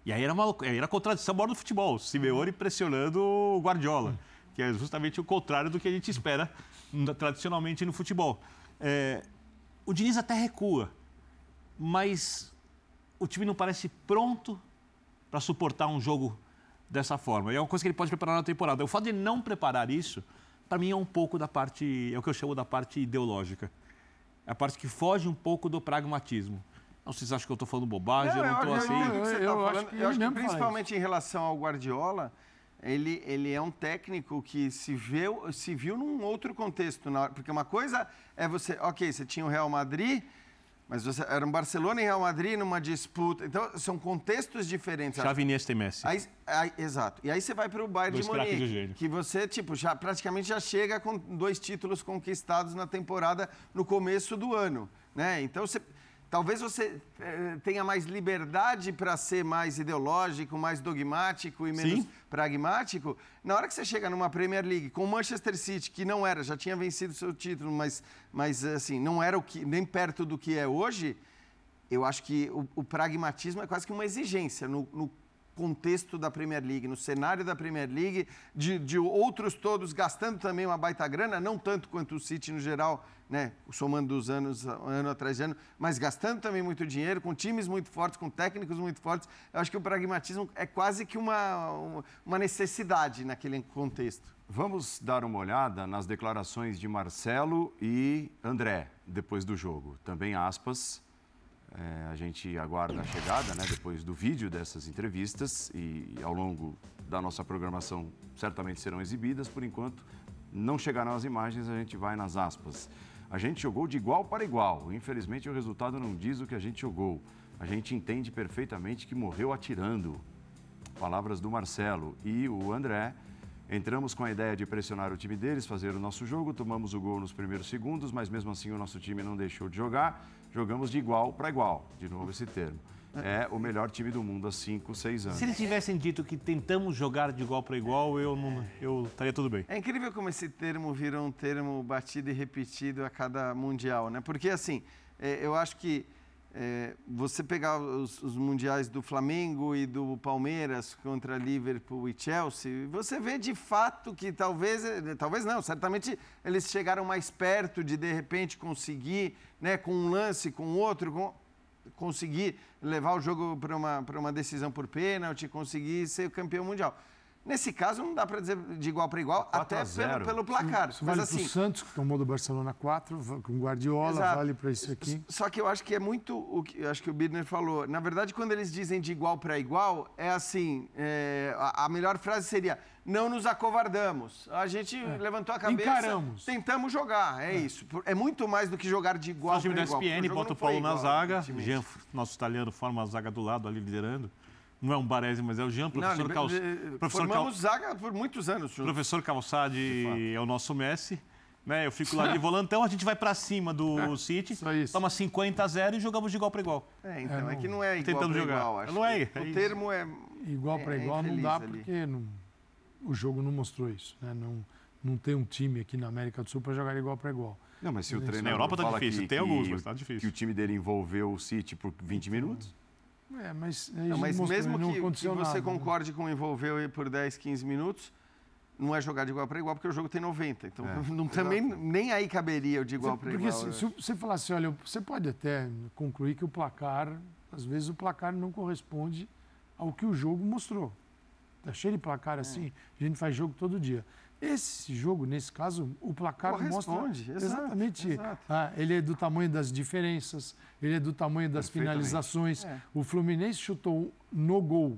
E aí era uma era contradição maior do futebol, Simeone pressionando o Guardiola, que é justamente o contrário do que a gente espera tradicionalmente no futebol. É, o Diniz até recua, mas o time não parece pronto para suportar um jogo dessa forma. E é uma coisa que ele pode preparar na temporada. O fato de não preparar isso para mim é um pouco da parte, é o que eu chamo da parte ideológica. É a parte que foge um pouco do pragmatismo. Não sei se acham que eu estou falando bobagem, não, eu não estou assim. Eu, eu, eu, eu acho que, eu acho que principalmente em relação ao Guardiola, ele, ele é um técnico que se, vê, se viu num outro contexto. Na, porque uma coisa é você, ok, você tinha o Real Madrid, mas você, era um Barcelona e Real Madrid numa disputa. Então, são contextos diferentes. Xavi, Iniesta e Messi. Aí, aí, exato. E aí você vai para o Bayern de Munique, que você tipo, já, praticamente já chega com dois títulos conquistados na temporada no começo do ano. Né? Então, você Talvez você eh, tenha mais liberdade para ser mais ideológico, mais dogmático e menos Sim. pragmático. Na hora que você chega numa Premier League com o Manchester City, que não era, já tinha vencido seu título, mas, mas assim, não era o que, nem perto do que é hoje, eu acho que o, o pragmatismo é quase que uma exigência no, no contexto da Premier League, no cenário da Premier League, de, de, outros todos gastando também uma baita grana, não tanto quanto o City no geral, né, somando dos anos, ano atrás ano, mas gastando também muito dinheiro, com times muito fortes, com técnicos muito fortes. Eu acho que o pragmatismo é quase que uma, uma necessidade naquele contexto. Vamos dar uma olhada nas declarações de Marcelo e André depois do jogo. Também aspas é, a gente aguarda a chegada, né, depois do vídeo dessas entrevistas e ao longo da nossa programação certamente serão exibidas. Por enquanto, não chegarão as imagens, a gente vai nas aspas. A gente jogou de igual para igual. Infelizmente, o resultado não diz o que a gente jogou. A gente entende perfeitamente que morreu atirando. Palavras do Marcelo e o André. Entramos com a ideia de pressionar o time deles, fazer o nosso jogo, tomamos o gol nos primeiros segundos, mas mesmo assim o nosso time não deixou de jogar jogamos de igual para igual, de novo esse termo. É o melhor time do mundo há 5, 6 anos. Se eles tivessem dito que tentamos jogar de igual para igual, eu, não, eu estaria tudo bem. É incrível como esse termo virou um termo batido e repetido a cada mundial, né? Porque, assim, é, eu acho que é, você pegar os, os, mundiais do Flamengo e do Palmeiras contra Liverpool e Chelsea, você vê de fato que talvez, é, talvez não, certamente eles chegaram mais perto de de repente conseguir, né, com um lance, com outro, com, conseguir levar o jogo para uma, uma decisão por pênalti, conseguir ser campeão mundial. Nesse caso, não dá para dizer de igual para igual, até pelo, pelo, placar. Isso vale assim, o Santos, que tomou do Barcelona 4, com Guardiola, exato. vale para isso aqui. Só que eu acho que é muito o que acho que o Bidner falou. Na verdade, quando eles dizem de igual para igual, é assim: é, a, a, melhor frase seria: não nos acovardamos. A gente é. levantou a cabeça, Encaramos. tentamos jogar. É, é, isso. É muito mais do que jogar de igual para igual. O time da SPN bota o Paulo na zaga, Jean, nosso italiano, forma a zaga do lado ali liderando. Não é um Baresi, mas é o Jean, professor Não. Professor Formamos Cal... zaga por muitos anos. Juntos. Professor Calçade é o nosso Messi. Né? Eu fico lá de <laughs> volantão, a gente vai para cima do é, City, toma 50 a 0 e jogamos de igual para igual. É, então, é, é, que não é igual Tentamos jogar. igual. Acho não é, é o termo é... Igual para é, igual não dá ali. porque não, o jogo não mostrou isso. Né? Não, não tem um time aqui na América do Sul para jogar igual para igual. Não, mas se o treinador Na Europa tá difícil, que, tem alguns, mas tá difícil. Que o time dele envolveu o City por 20 minutos... É, mas, não, mas mesmo que, que você né? concorde né? com envolver por 10, 15 minutos, não é jogar de igual para igual, porque o jogo tem 90. Então, é, <laughs> não, também nem aí caberia o de igual para igual. Porque se, se, você falasse, olha, você pode até concluir que o placar, às vezes o placar não corresponde ao que o jogo mostrou. Está cheio de placar é. assim, a gente faz jogo todo dia. Esse jogo, nesse caso, o placar Corresponde, mostra exatamente. Exato. Ah, ele é do tamanho das diferenças, ele é do tamanho das finalizações. É. O Fluminense chutou no gol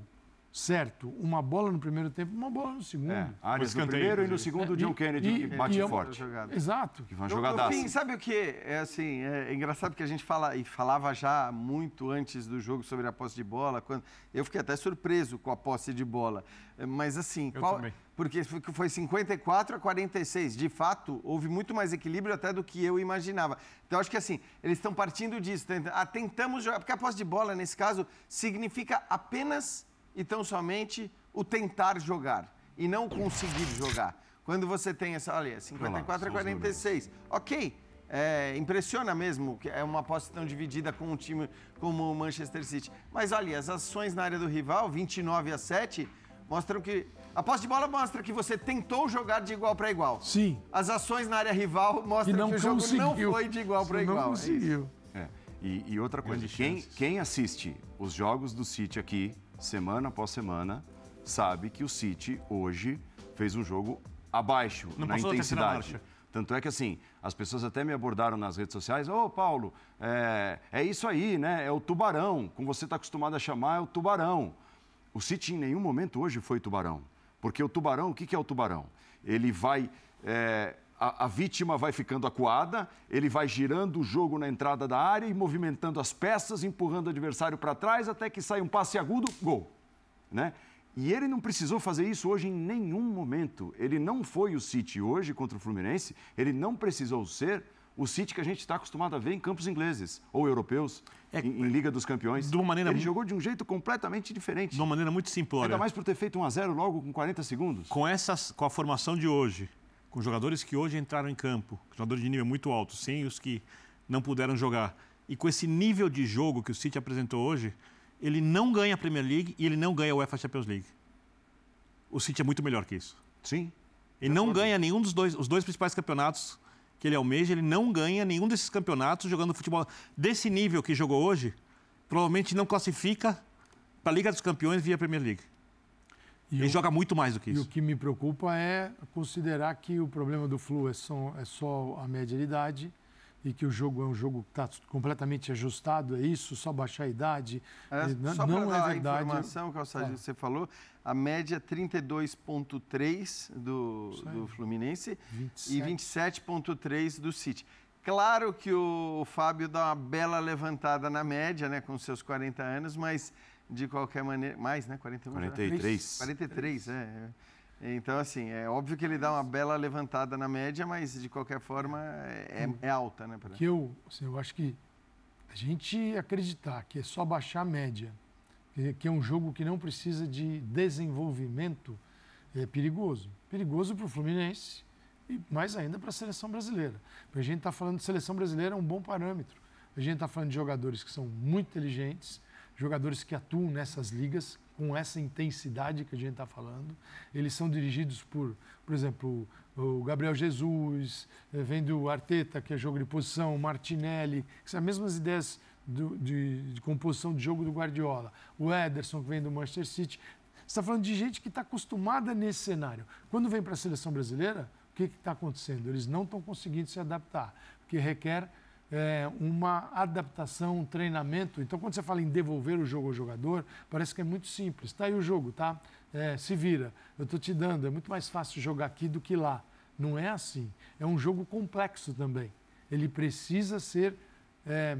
certo, uma bola no primeiro tempo, uma bola no segundo. É, Arias no primeiro e no segundo o John Kennedy e, que bate e, forte. Exato. Que foi uma jogadaça. Enfim, sabe o que? É assim, é engraçado que a gente fala e falava já muito antes do jogo sobre a posse de bola, quando eu fiquei até surpreso com a posse de bola. Mas assim, eu qual, também. porque foi 54 a 46. De fato, houve muito mais equilíbrio até do que eu imaginava. Então acho que assim, eles estão partindo disso, ah, tentamos jogar, porque a posse de bola nesse caso significa apenas e tão somente o tentar jogar e não conseguir jogar. Quando você tem essa, olha, 54 a 46, ok, é, impressiona mesmo, que é uma posse tão dividida com um time como o Manchester City. Mas olha, as ações na área do rival, 29 a 7, mostram que. A posse de bola mostra que você tentou jogar de igual para igual. Sim. As ações na área rival mostram que, que o jogo não foi de igual para igual. Não é conseguiu. É e, e, outra coisa, quem, quem assiste os jogos do City aqui semana após semana, sabe que o City hoje fez um jogo abaixo não na intensidade. Tanto é que, assim, as pessoas até me abordaram nas redes sociais. Ô, oh, Paulo, é, é, isso aí, né? É o tubarão. Como você está acostumado a chamar, é o tubarão. O City em nenhum momento hoje foi tubarão. Porque o tubarão, o que, que é o tubarão? Ele vai... É, a, a, vítima vai ficando acuada, ele vai girando o jogo na entrada da área e movimentando as peças, empurrando o adversário para trás até que sai um passe agudo, gol. Né? E ele não precisou fazer isso hoje em nenhum momento. Ele não foi o City hoje contra o Fluminense, ele não precisou ser o City que a gente está acostumado a ver em campos ingleses ou europeus, é, em, em, Liga dos Campeões. De uma maneira ele jogou de um jeito completamente diferente. De uma maneira muito simplória. Ainda mais por ter feito 1 a 0 logo com 40 segundos. Com, essas, com a formação de hoje, com jogadores que hoje entraram em campo, jogadores de nível muito alto, sem os que não puderam jogar, e com esse nível de jogo que o City apresentou hoje, ele não ganha a Premier League e ele não ganha a UEFA Champions League. O City é muito melhor que isso. Sim. Ele não ganha nenhum dos dois, os dois principais campeonatos que ele almeja, ele não ganha nenhum desses campeonatos jogando futebol desse nível que jogou hoje. Provavelmente não classifica para a Liga dos Campeões via Premier League. E ele o, joga muito mais do que isso. E o que me preocupa é considerar que o problema do Flu é só, é só a média de idade e que o jogo é um jogo que está completamente ajustado, é isso, só baixar a idade. É, só não é verdade. A informação, Calçadinho, é. você falou, a média 32,3 do, do Fluminense 27. e 27,3 do City. Claro que o Fábio dá uma bela levantada na média, né, com seus 40 anos, mas de qualquer maneira. Mais, né? 41, 43. 43, é. Então, assim, é óbvio que ele dá uma bela levantada na média, mas de qualquer forma é, é alta, né? Que eu, assim, eu acho que a gente acreditar que é só baixar a média, que, que é um jogo que não precisa de desenvolvimento, é perigoso. Perigoso para o Fluminense e mais ainda para a seleção brasileira. Porque a gente está falando de seleção brasileira é um bom parâmetro. A gente está falando de jogadores que são muito inteligentes, jogadores que atuam nessas ligas, com essa intensidade que a gente está falando. Eles são dirigidos por, por exemplo, o Gabriel Jesus, eh, vem do Arteta, que é jogo de posição, o Martinelli, que são as mesmas ideias do, de, de, composição de jogo do Guardiola. O Ederson, que vem do Manchester City. Você está falando de gente que está acostumada nesse cenário. Quando vem para a seleção brasileira, o que está acontecendo? Eles não estão conseguindo se adaptar, porque requer é, uma adaptação, um treinamento. Então, quando você fala em devolver o jogo ao jogador, parece que é muito simples. Está aí o jogo, tá? É, se vira. Eu estou te dando. É muito mais fácil jogar aqui do que lá. Não é assim. É um jogo complexo também. Ele precisa ser é,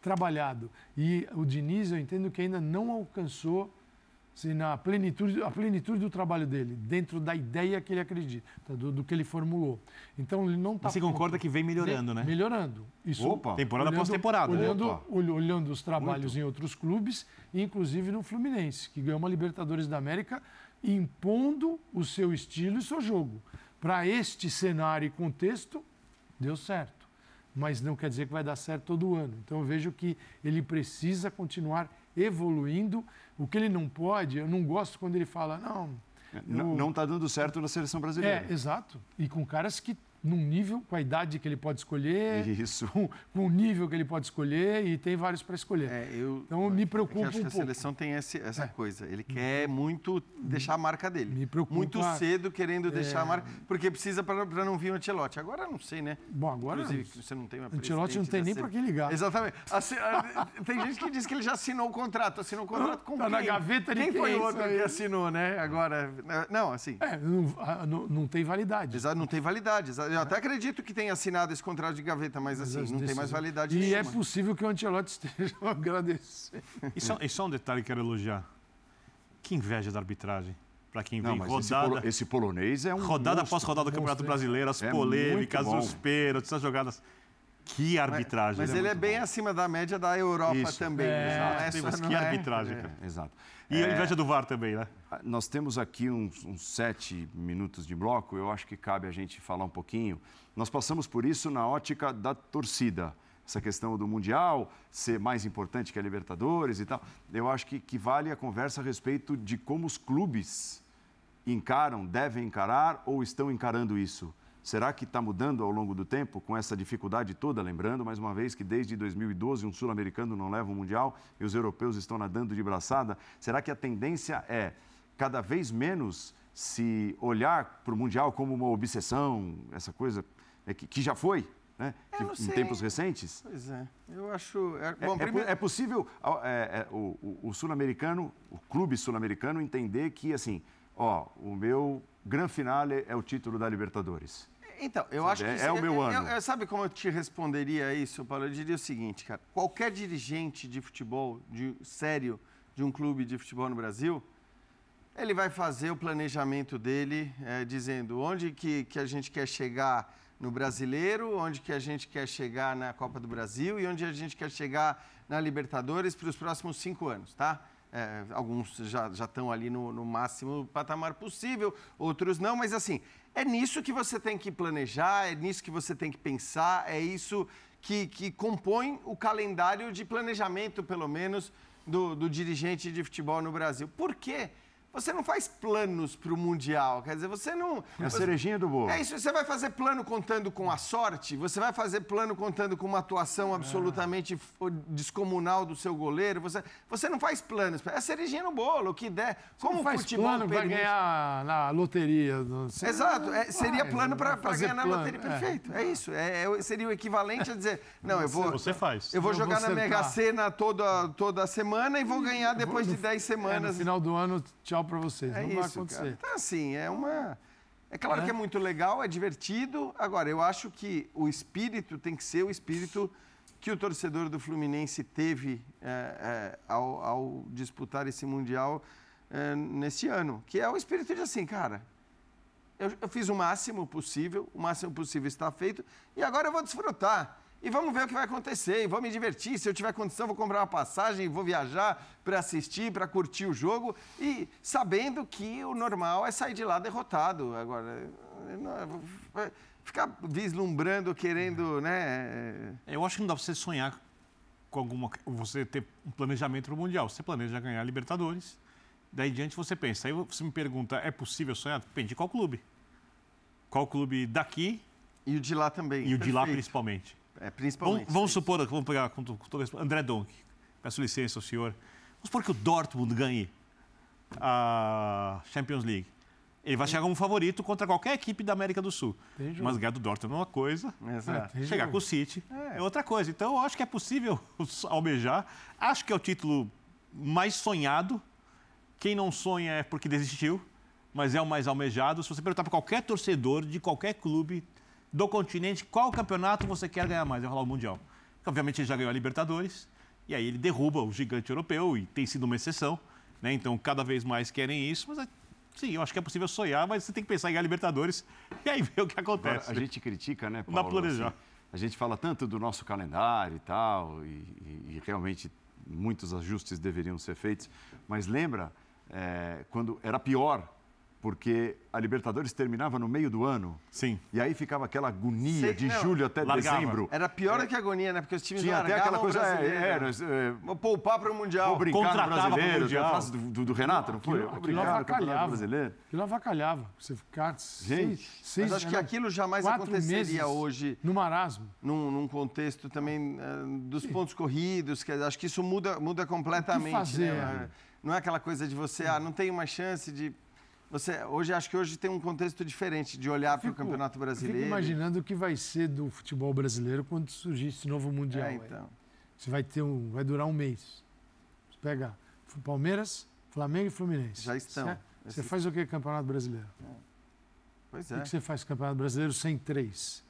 trabalhado. E o Diniz, eu entendo que ainda não alcançou se na plenitude, a plenitude do trabalho dele, dentro da ideia que ele acredita, do, do que ele formulou. Então ele não está. Você concorda que vem melhorando, né? Melhorando. Isso, Opa. Temporada após temporada. Olhando, olhando os trabalhos Muito. em outros clubes, inclusive no Fluminense, que ganhou uma Libertadores da América, impondo o seu estilo e seu jogo. Para este cenário e contexto, deu certo. Mas não quer dizer que vai dar certo todo ano. Então eu vejo que ele precisa continuar evoluindo. O que ele não pode, eu não gosto quando ele fala, não. Não está dando certo na seleção brasileira. É, exato. E com caras que num nível, com a idade que ele pode escolher, Isso. Com, com o nível que ele pode escolher, e tem vários para escolher. É, eu, então me preocupa é acho um que a pouco. seleção tem esse, essa é. coisa. Ele quer muito deixar a marca dele. Me preocupa. Muito cedo querendo deixar a é. marca, porque precisa para não vir o Ancelotti. Agora não sei, né? Bom, agora Inclusive, você não tem uma Ancelotti não tem nem para quem ligar. Exatamente. tem gente que diz que ele já assinou o contrato. Assinou o contrato com tá quem? na gaveta de quem? foi o outro que assinou, né? Agora, não, assim. É, não, não, não tem validade. Exato, não tem validade. Eu até acredito que tenha assinado esse contrato de gaveta, mas, mas assim, não tem mais validade E nenhuma. é possível que o Ancelotti esteja <laughs> agradecendo. E só, e só um detalhe que quero elogiar. Que inveja da arbitragem para quem vem rodada. Esse, polo, esse, polonês é um. Rodada monstro, após rodada do Campeonato Brasileiro, as é polêmicas, os pênaltis, as jogadas. Que arbitragem. Mas, mas é ele é bem bom. acima da média da Europa Isso. também. É, é, mas que arbitragem, é. Exato. E a inveja do VAR também, né? Nós temos aqui uns, uns sete minutos de bloco, eu acho que cabe a gente falar um pouquinho. Nós passamos por isso na ótica da torcida. Essa questão do Mundial ser mais importante que a Libertadores e tal. Eu acho que, que vale a conversa a respeito de como os clubes encaram, devem encarar ou estão encarando isso. Será que está mudando ao longo do tempo com essa dificuldade toda? Lembrando, mais uma vez, que desde 2012 um sul-americano não leva o Mundial e os europeus estão nadando de braçada. Será que a tendência é cada vez menos se olhar para o Mundial como uma obsessão, essa coisa é, que, já foi, né? Em tempos recentes? Pois é, eu acho. É, bom, é, primeiro... é possível é, é, o, o, o sul-americano, o clube sul-americano, entender que, assim, ó, o meu grande finale é o título da Libertadores. Então, eu sabe? acho que. É, é o meu ano. Eu, eu, sabe como eu te responderia isso, Paulo? Eu diria o seguinte, cara. Qualquer dirigente de futebol, de sério, de um clube de futebol no Brasil, ele vai fazer o planejamento dele, é, dizendo onde que, que a gente quer chegar no brasileiro, onde que a gente quer chegar na Copa do Brasil e onde a gente quer chegar na Libertadores para os próximos cinco anos, tá? É, alguns já, já estão ali no, no máximo patamar possível, outros não, mas assim, é nisso que você tem que planejar, é nisso que você tem que pensar, é isso que, que compõe o calendário de planejamento, pelo menos, do, do dirigente de futebol no Brasil. Por quê? Você não faz planos para o Mundial. Quer dizer, você não. É a cerejinha do bolo. É isso. Você vai fazer plano contando com a sorte? Você vai fazer plano contando com uma atuação absolutamente descomunal do seu goleiro? Você, você não faz planos. É a cerejinha no bolo, o que der. Como não faz futebol plano vai ganhar na loteria. Você... Exato. É, seria plano para ganhar plano. na loteria. É. Perfeito. É, isso. É, é, seria o equivalente a dizer: não, eu vou. Você faz. Eu vou jogar na Mega Sena toda, toda semana e vou ganhar depois de 10 semanas. no final do ano, tchau legal para vocês. É não isso, vai acontecer. Cara. Então, assim, é uma. É claro é. que é muito legal, é divertido. Agora, eu acho que o espírito tem que ser o espírito que o torcedor do Fluminense teve é, é, ao, ao, disputar esse Mundial é, nesse ano. Que é o espírito de assim, cara, eu, eu fiz o máximo possível, o máximo possível está feito, e agora eu vou desfrutar e vamos ver o que vai acontecer, e vou me divertir. Se eu tiver condição, vou comprar uma passagem, vou viajar para assistir, para curtir o jogo, e sabendo que o normal é sair de lá derrotado. Agora, ficar vislumbrando, querendo, né? Eu acho que não dá para você sonhar com alguma. Você ter um planejamento para o Mundial. Você planeja ganhar a Libertadores, daí diante você pensa. Aí você me pergunta: é possível sonhar? Depende de qual clube. Qual clube daqui. E o de lá também. E o Perfeito. de lá principalmente. É, principalmente. Vamos, vamos supor, vamos pegar com, todo André Donk. Peço licença ao senhor. Vamos supor que o Dortmund ganhe a Champions League. Ele vai chegar como favorito contra qualquer equipe da América do Sul. Mas ganhar do Dortmund é uma coisa, Exato. É, chegar com o City é. é. outra coisa. Então, eu acho que é possível <laughs> almejar. Acho que é o título mais sonhado. Quem não sonha é porque desistiu, mas é o mais almejado. Se você perguntar para qualquer torcedor de qualquer clube, do continente, qual campeonato você quer ganhar mais? Vai rolar o Mundial. Obviamente ele já ganhou a Libertadores, e aí ele derruba o gigante europeu, e tem sido uma exceção. Né? Então cada vez mais querem isso, mas sim, eu acho que é possível sonhar, mas você tem que pensar em ganhar Libertadores <laughs> e aí ver o que acontece. Agora, a gente critica, né, Paulo? Não planejar. Assim, a gente fala tanto do nosso calendário e tal, e, e, e realmente muitos ajustes deveriam ser feitos, mas lembra é, quando era pior porque a Libertadores terminava no meio do ano. Sim. E aí ficava aquela agonia Sei, de não, julho até largava. dezembro. Era pior do que a agonia, né? Porque os times Tinha até aquela coisa, é, é, é, Vou poupar para o Mundial. Vou brincar no brasileiro. Mundial. frase do, do, do, Renato, não foi? Aquilo, aquilo avacalhava. Brasileiro. Aquilo avacalhava. Você ficar Gente, seis, seis, mas acho que aquilo jamais aconteceria hoje. No marasmo. Num, num contexto também uh, dos pontos corridos. Que, acho que isso muda, muda completamente. O que fazer? Né? Não é aquela coisa de você, ah, não tem uma chance de você, hoje acho que hoje tem um contexto diferente de olhar para o Campeonato Brasileiro. Fico imaginando o que vai ser do futebol brasileiro quando surgir esse novo mundial. É, então. Você vai ter um, vai durar um mês. Você pega Palmeiras, Flamengo e Fluminense. Já estão. Você, você faz o que Campeonato Brasileiro? É. Pois é. O que você faz Campeonato Brasileiro sem três?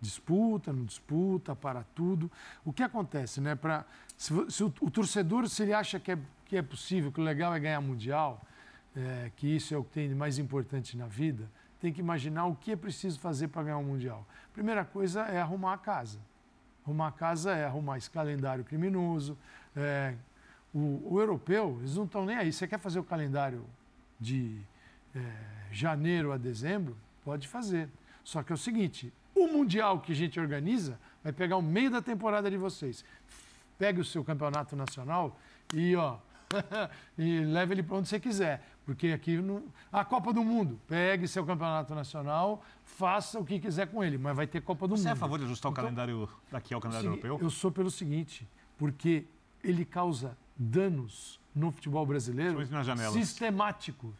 Disputa, não disputa, para tudo. O que acontece, né? Pra, se, se o, o, torcedor, se ele acha que é, que é possível, que o legal é ganhar mundial, é, que isso é o que tem de mais importante na vida, tem que imaginar o que é preciso fazer para ganhar um Mundial. Primeira coisa é arrumar a casa. Arrumar a casa é arrumar esse calendário criminoso. É, o, o, europeu, eles não estão nem aí. Você quer fazer o calendário de é, janeiro a dezembro? Pode fazer. Só que é o seguinte: o Mundial que a gente organiza vai pegar o meio da temporada de vocês. Pegue o seu campeonato nacional e, ó, <laughs> e leve ele para onde você quiser. Porque aqui não... a Copa do Mundo, pegue seu campeonato nacional, faça o que quiser com ele, mas vai ter Copa do Você Mundo. Você é a favor de ajustar então, o calendário daqui ao calendário europeu? Eu sou pelo seguinte, porque ele causa danos no futebol brasileiro sistemáticos.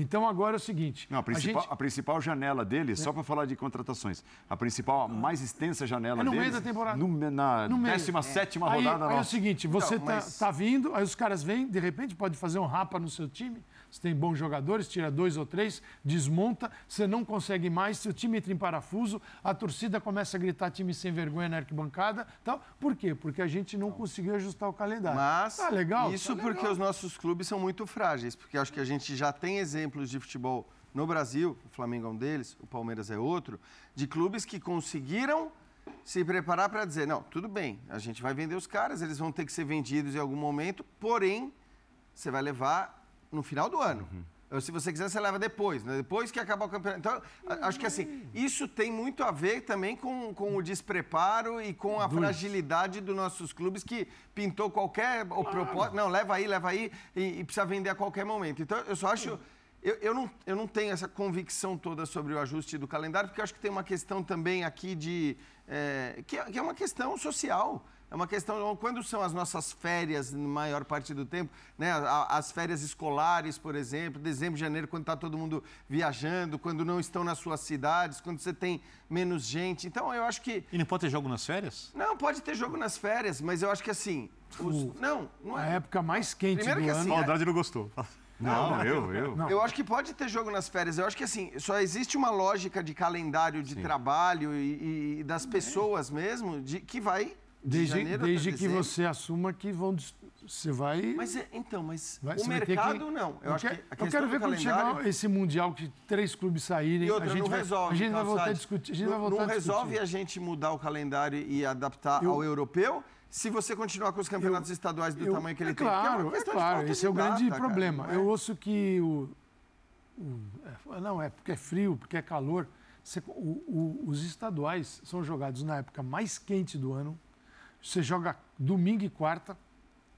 Então agora é o seguinte. Não, a, principal, a, gente... a principal janela deles, é. só para falar de contratações, a principal, a mais extensa janela é no deles. meio da temporada. No, na no 17 é. rodada. Aí, aí é o seguinte, você está mas... tá vindo, aí os caras vêm, de repente pode fazer um rapa no seu time. Você tem bons jogadores, tira dois ou três, desmonta, você não consegue mais, seu time entra em parafuso, a torcida começa a gritar time sem vergonha na arquibancada. Tal. Por quê? Porque a gente não conseguiu ajustar o calendário. Mas tá legal, isso tá porque legal. os nossos clubes são muito frágeis, porque acho que a gente já tem exemplos de futebol no Brasil, o Flamengo é um deles, o Palmeiras é outro, de clubes que conseguiram se preparar para dizer, não, tudo bem, a gente vai vender os caras, eles vão ter que ser vendidos em algum momento, porém, você vai levar no final do ano. Uhum. Ou, se você quiser, você leva depois, né? depois que acabar o campeonato. Então, acho que assim, isso tem muito a ver também com, com o despreparo e com a fragilidade dos nossos clubes que pintou qualquer claro. propósito. Não, leva aí, leva aí e, e, precisa vender a qualquer momento. Então, eu só acho. Eu, eu, não, eu não tenho essa convicção toda sobre o ajuste do calendário, porque eu acho que tem uma questão também aqui de. É, que, é, que é uma questão social. É uma questão, quando são as nossas férias, na maior parte do tempo, né? as férias escolares, por exemplo, dezembro, janeiro, quando está todo mundo viajando, quando não estão nas suas cidades, quando você tem menos gente. Então, eu acho que... E não pode ter jogo nas férias? Não, pode ter jogo nas férias, mas eu acho que assim... Os... Não, não é... A época mais quente Primeiro do que, assim, ano... Assim, não gostou. Não, não, eu, eu. Não. Eu acho que pode ter jogo nas férias. Eu acho que assim, só existe uma lógica de calendário de Sim. trabalho e, e, das pessoas mesmo de, que vai Desde, de desde que você assuma que vão você vai. Mas é, então, mas vai, o mercado que, não. Eu, acho que eu quero ver quando chegar esse mundial que três clubes saírem. E outra, a gente não vai, resolve. A gente vai voltar a discutir. A gente não, vai voltar não resolve a, a, gente mudar o calendário e adaptar eu, ao europeu. Se você continuar com os campeonatos eu, estaduais do eu, tamanho que ele é tem, claro, é, é claro, esse é o grande data, problema. Cara, é? Eu ouço que o, o, é, não é porque é frio, porque é calor. Você, o, os estaduais são jogados na época mais quente do ano você joga domingo e quarta.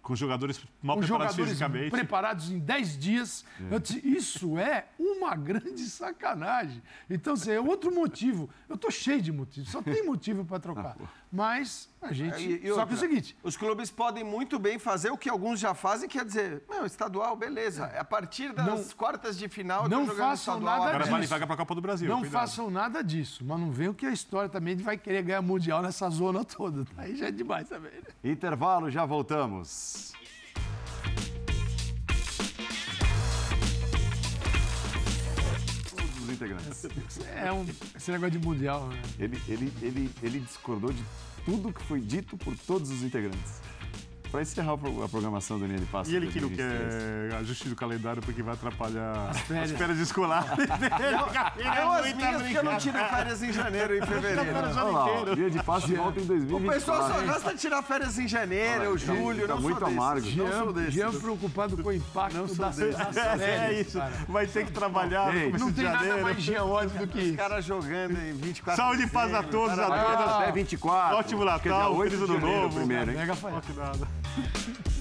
Com jogadores mal com preparados jogadores fisicamente. preparados em 10 dias. É. Disse, isso é uma grande sacanagem. Então, assim, é outro motivo. Eu estou cheio de motivos, só tem motivo para trocar. Ah, Mas a gente. É, e, e Só outra, que é o seguinte: os clubes podem muito bem fazer o que alguns já fazem, quer dizer, não, estadual, beleza. A partir das não, quartas de final, não façam estadual, nada agora disso. vale vaga para a Copa do Brasil. Não cuidado. façam nada disso, mas não venham que a história também vai querer ganhar mundial nessa zona toda. Aí já é demais também. Né? Intervalo, já voltamos. Integrantes. É um, esse negócio de mundial. Né? Ele, ele, ele, ele discordou de tudo que foi dito por todos os integrantes. Para encerrar a programação do Linha de Passo. E ele que não quer ajuste do calendário porque vai atrapalhar as férias, as férias escolares. <laughs> eu, as minhas porque eu não tiro férias em janeiro e fevereiro. Olha Linha de Passo volta em 2020. O pessoal só gosta de tirar férias em janeiro, julho, tá não muito amargo. Jean, não sou desse. Jean preocupado com o impacto não das, das férias. É isso, vai ter que trabalhar Ei, Não tem nada mais geóide do que isso. Os caras jogando em 24 Saúde e paz a todos, a todas. Até 24. Ótimo Natal, feliz ano novo. Primeiro, hein? Mega Yeah.